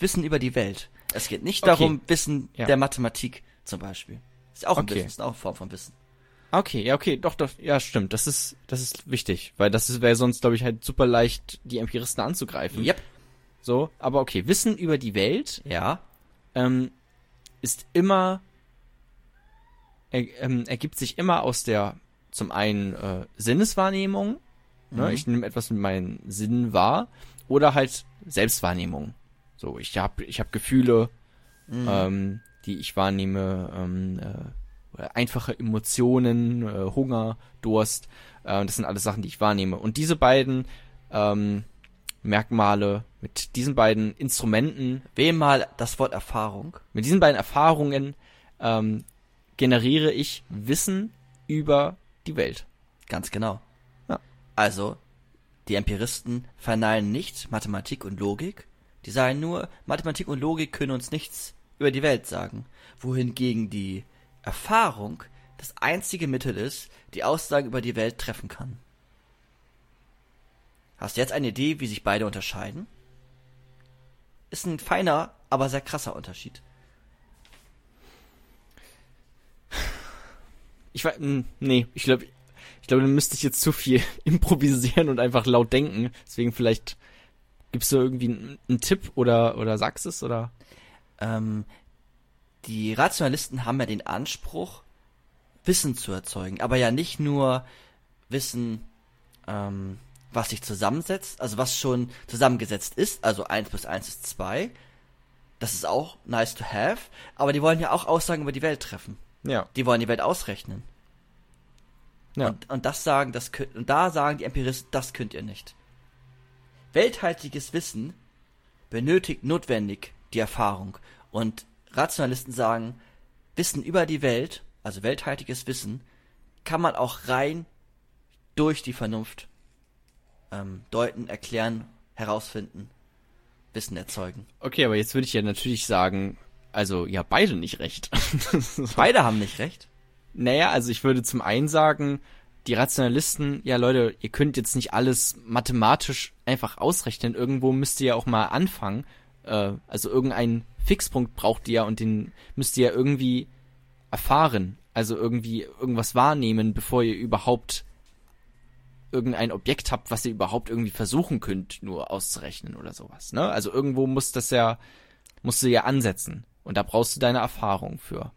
Wissen über die Welt. Es geht nicht Okay. darum, Wissen Ja. der Mathematik zum Beispiel. Ist auch ein Okay. Wissen, ist auch eine Form von Wissen. Okay, ja, okay, doch, doch, ja, stimmt. Das ist, das ist wichtig, weil das wäre sonst, glaube ich, halt super leicht, die Empiristen anzugreifen. Yep. So, aber okay, Wissen über die Welt Ja. ähm, ist immer, er, ähm, ergibt sich immer aus der, zum einen äh, Sinneswahrnehmung, ne, Mhm. ich nehme etwas mit meinen Sinnen wahr, oder halt Selbstwahrnehmung. So, ich habe ich hab Gefühle, Mhm. ähm, die ich wahrnehme, ähm, äh, einfache Emotionen, äh, Hunger, Durst, äh, das sind alles Sachen, die ich wahrnehme. Und diese beiden ähm, Merkmale, mit diesen beiden Instrumenten Wem mal das Wort Erfahrung. mit diesen beiden Erfahrungen ähm, generiere ich Wissen über die Welt. Ganz genau. Ja. Also, die Empiristen verneinen nicht Mathematik und Logik. Die sagen nur, Mathematik und Logik können uns nichts über die Welt sagen. Wohingegen die Erfahrung das einzige Mittel ist, die Aussagen über die Welt treffen kann. Hast du jetzt eine Idee, wie sich beide unterscheiden? Ist ein feiner, aber sehr krasser Unterschied. Ich war, mh, nee, ich glaube, ich glaube, dann müsste ich jetzt zu viel improvisieren und einfach laut denken. Deswegen vielleicht gibst du irgendwie einen, einen Tipp oder oder sagst es oder? ähm, die Rationalisten haben ja den Anspruch, Wissen zu erzeugen, aber ja nicht nur Wissen, ähm, was sich zusammensetzt, also was schon zusammengesetzt ist, also 1 plus 1 ist 2. Das ist auch nice to have, aber die wollen ja auch Aussagen über die Welt treffen. Ja. Die wollen die Welt ausrechnen. Ja. Und, und das sagen, das könnt, und da sagen die Empiristen, das könnt ihr nicht. Welthaltiges Wissen benötigt notwendig die Erfahrung. Und Rationalisten sagen, Wissen über die Welt, also welthaltiges Wissen, kann man auch rein durch die Vernunft ähm, deuten, erklären, herausfinden, Wissen erzeugen. Okay, aber jetzt würde ich ja natürlich sagen, also ja, beide nicht recht. Beide haben nicht recht. Naja, also ich würde zum einen sagen, die Rationalisten, ja Leute, ihr könnt jetzt nicht alles mathematisch einfach ausrechnen. Irgendwo müsst ihr ja auch mal anfangen. Äh, also irgendeinen Fixpunkt braucht ihr ja und den müsst ihr ja irgendwie erfahren. Also irgendwie irgendwas wahrnehmen, bevor ihr überhaupt irgendein Objekt habt, was ihr überhaupt irgendwie versuchen könnt, nur auszurechnen oder sowas. Ne? Also irgendwo muss das ja, musst du ja ansetzen. Und da brauchst du deine Erfahrung für.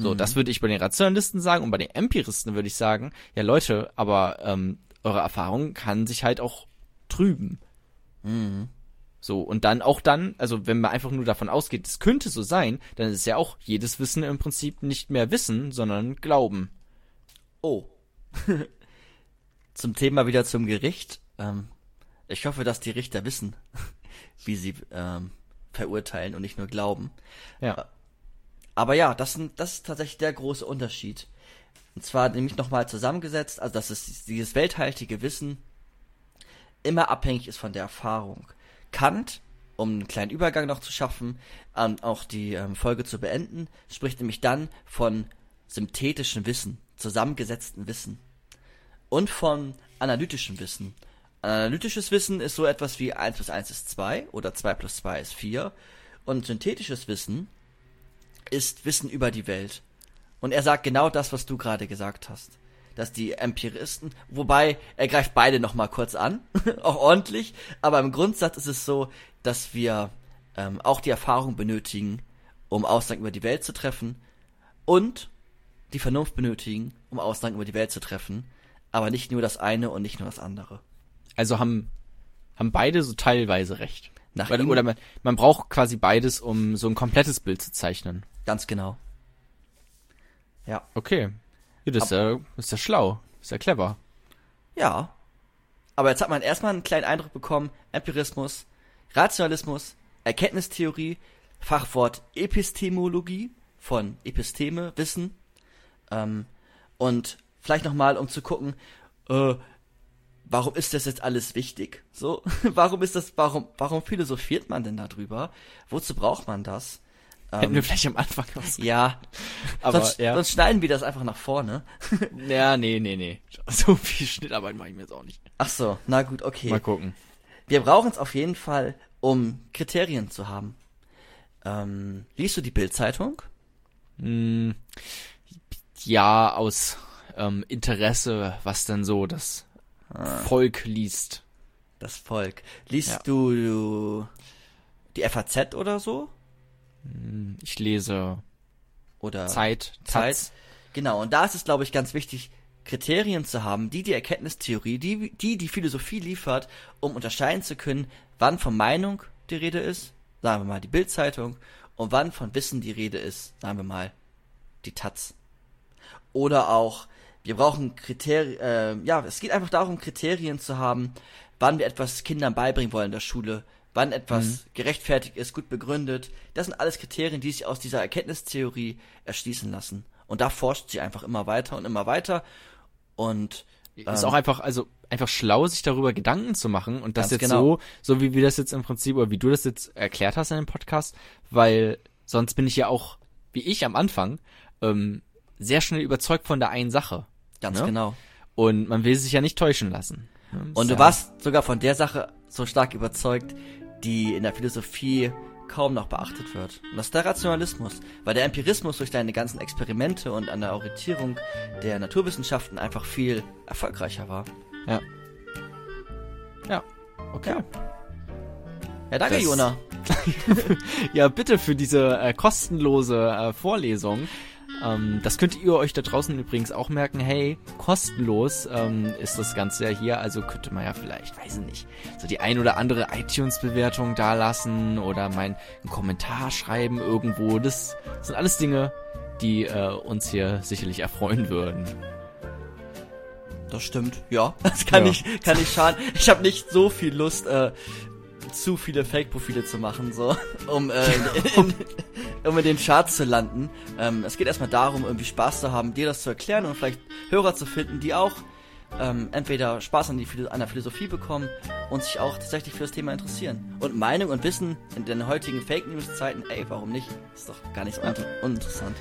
So, das würde ich bei den Rationalisten sagen und bei den Empiristen würde ich sagen, ja Leute, aber ähm, eure Erfahrung kann sich halt auch trüben. So, und dann auch dann, also wenn man einfach nur davon ausgeht, es könnte so sein, dann ist ja auch jedes Wissen im Prinzip nicht mehr Wissen, sondern Glauben. Oh. zum Thema wieder zum Gericht. Ähm, ich hoffe, dass die Richter wissen, wie sie ähm, verurteilen und nicht nur glauben. Ja. Aber ja, das, sind, das ist tatsächlich der große Unterschied. Und zwar nämlich nochmal zusammengesetzt, also dass es dieses welthaltige Wissen immer abhängig ist von der Erfahrung. Kant, um einen kleinen Übergang noch zu schaffen, ähm, auch die ähm, Folge zu beenden, spricht nämlich dann von synthetischem Wissen, zusammengesetzten Wissen und von analytischem Wissen. analytisches Wissen ist so etwas wie 1 plus 1 ist 2 oder 2 plus 2 ist 4. Und synthetisches Wissen ist Wissen über die Welt. Und er sagt genau das, was du gerade gesagt hast. Dass die Empiristen, wobei er greift beide nochmal kurz an, auch ordentlich, aber im Grundsatz ist es so, dass wir ähm, auch die Erfahrung benötigen, um Aussagen über die Welt zu treffen und die Vernunft benötigen, um Aussagen über die Welt zu treffen, aber nicht nur das eine und nicht nur das andere. Also haben, haben beide so teilweise recht. Nach Weil, oder man, man braucht quasi beides, um so ein komplettes Bild zu zeichnen. Ganz genau. Ja. Okay. Ja, das ist ja, ist ja schlau. Ist ja clever. Ja. Aber jetzt hat man erstmal einen kleinen Eindruck bekommen, Empirismus, Rationalismus, Erkenntnistheorie, Fachwort Epistemologie von Episteme, Wissen. Ähm, und vielleicht nochmal, um zu gucken, äh, warum ist das jetzt alles wichtig? So, warum ist das, warum, warum philosophiert man denn darüber? Wozu braucht man das? Hätten wir vielleicht am Anfang was. Ja, Aber sonst, ja. sonst schneiden wir das einfach nach vorne. Ja, nee, nee, nee. So viel Schnittarbeit mache ich mir jetzt auch nicht. Ach so, na gut, okay. Mal gucken. Wir brauchen es auf jeden Fall, um Kriterien zu haben. Ähm, liest du die Bildzeitung? Hm, ja, aus ähm, Interesse, was denn so das Volk liest. Das Volk. Liest Ja. du, du die FAZ oder so? Ich lese Oder Zeit, Zeit? Taz. Genau, und da ist es, glaube ich, ganz wichtig, Kriterien zu haben, die die Erkenntnistheorie, die die, die Philosophie liefert, um unterscheiden zu können, wann von Meinung die Rede ist, sagen wir mal die Bildzeitung, und wann von Wissen die Rede ist, sagen wir mal die Taz. Oder auch, wir brauchen Kriterien, äh, ja, es geht einfach darum, Kriterien zu haben, wann wir etwas Kindern beibringen wollen in der Schule, wann etwas gerechtfertigt ist, gut begründet. Das sind alles Kriterien, die sich aus dieser Erkenntnistheorie erschließen lassen. Und da forscht sie einfach immer weiter und immer weiter. Und Ist ähm, auch einfach, also einfach schlau, sich darüber Gedanken zu machen und das jetzt genau. so, so wie wir das jetzt im Prinzip, oder wie du das jetzt erklärt hast in dem Podcast, weil sonst bin ich ja auch, wie ich am Anfang, ähm, sehr schnell überzeugt von der einen Sache. Ganz ne? genau. Und man will sich ja nicht täuschen lassen. Und du warst sogar von der Sache so stark überzeugt, die in der Philosophie kaum noch beachtet wird. Und das ist der Rationalismus, weil der Empirismus durch deine ganzen Experimente und an der Orientierung der Naturwissenschaften einfach viel erfolgreicher war. Ja. Ja. Okay. Ja. Ja, danke, Das- Jona. Ja, bitte für diese äh, kostenlose äh, Vorlesung. Ähm, das könnt ihr euch da draußen übrigens auch merken. Hey, kostenlos ähm, ist das Ganze ja hier. Also könnte man ja vielleicht, weiß ich nicht, so die ein oder andere iTunes-Bewertung dalassen oder mein einen Kommentar schreiben irgendwo. Das sind alles Dinge, die äh, uns hier sicherlich erfreuen würden. Das stimmt, ja. Das kann Ja. ich, kann ich schaden. Ich habe nicht so viel Lust, äh, zu viele Fake-Profile zu machen, so, um, äh, in, um in den Charts zu landen. Ähm, es geht erstmal darum, irgendwie Spaß zu haben, dir das zu erklären und vielleicht Hörer zu finden, die auch ähm, entweder Spaß an, die, an der Philosophie bekommen und sich auch tatsächlich für das Thema interessieren. Und Meinung und Wissen in den heutigen Fake-News-Zeiten, ey, warum nicht? Ist doch gar nicht so uninter- uninteressant.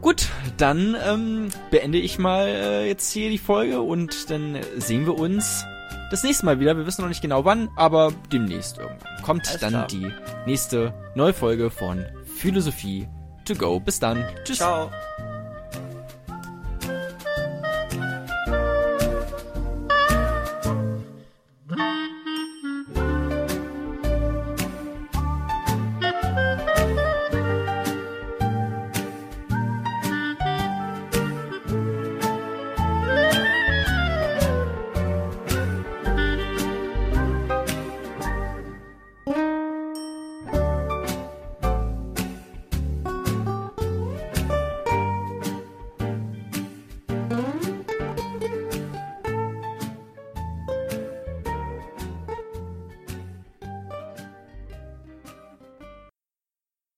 Gut, dann ähm, beende ich mal äh, jetzt hier die Folge und dann sehen wir uns das nächste Mal wieder. Wir wissen noch nicht genau wann, aber demnächst irgendwann. Kommt Alles dann klar. die nächste neue Folge von Philosophie to go. Bis dann. Tschüss. Ciao.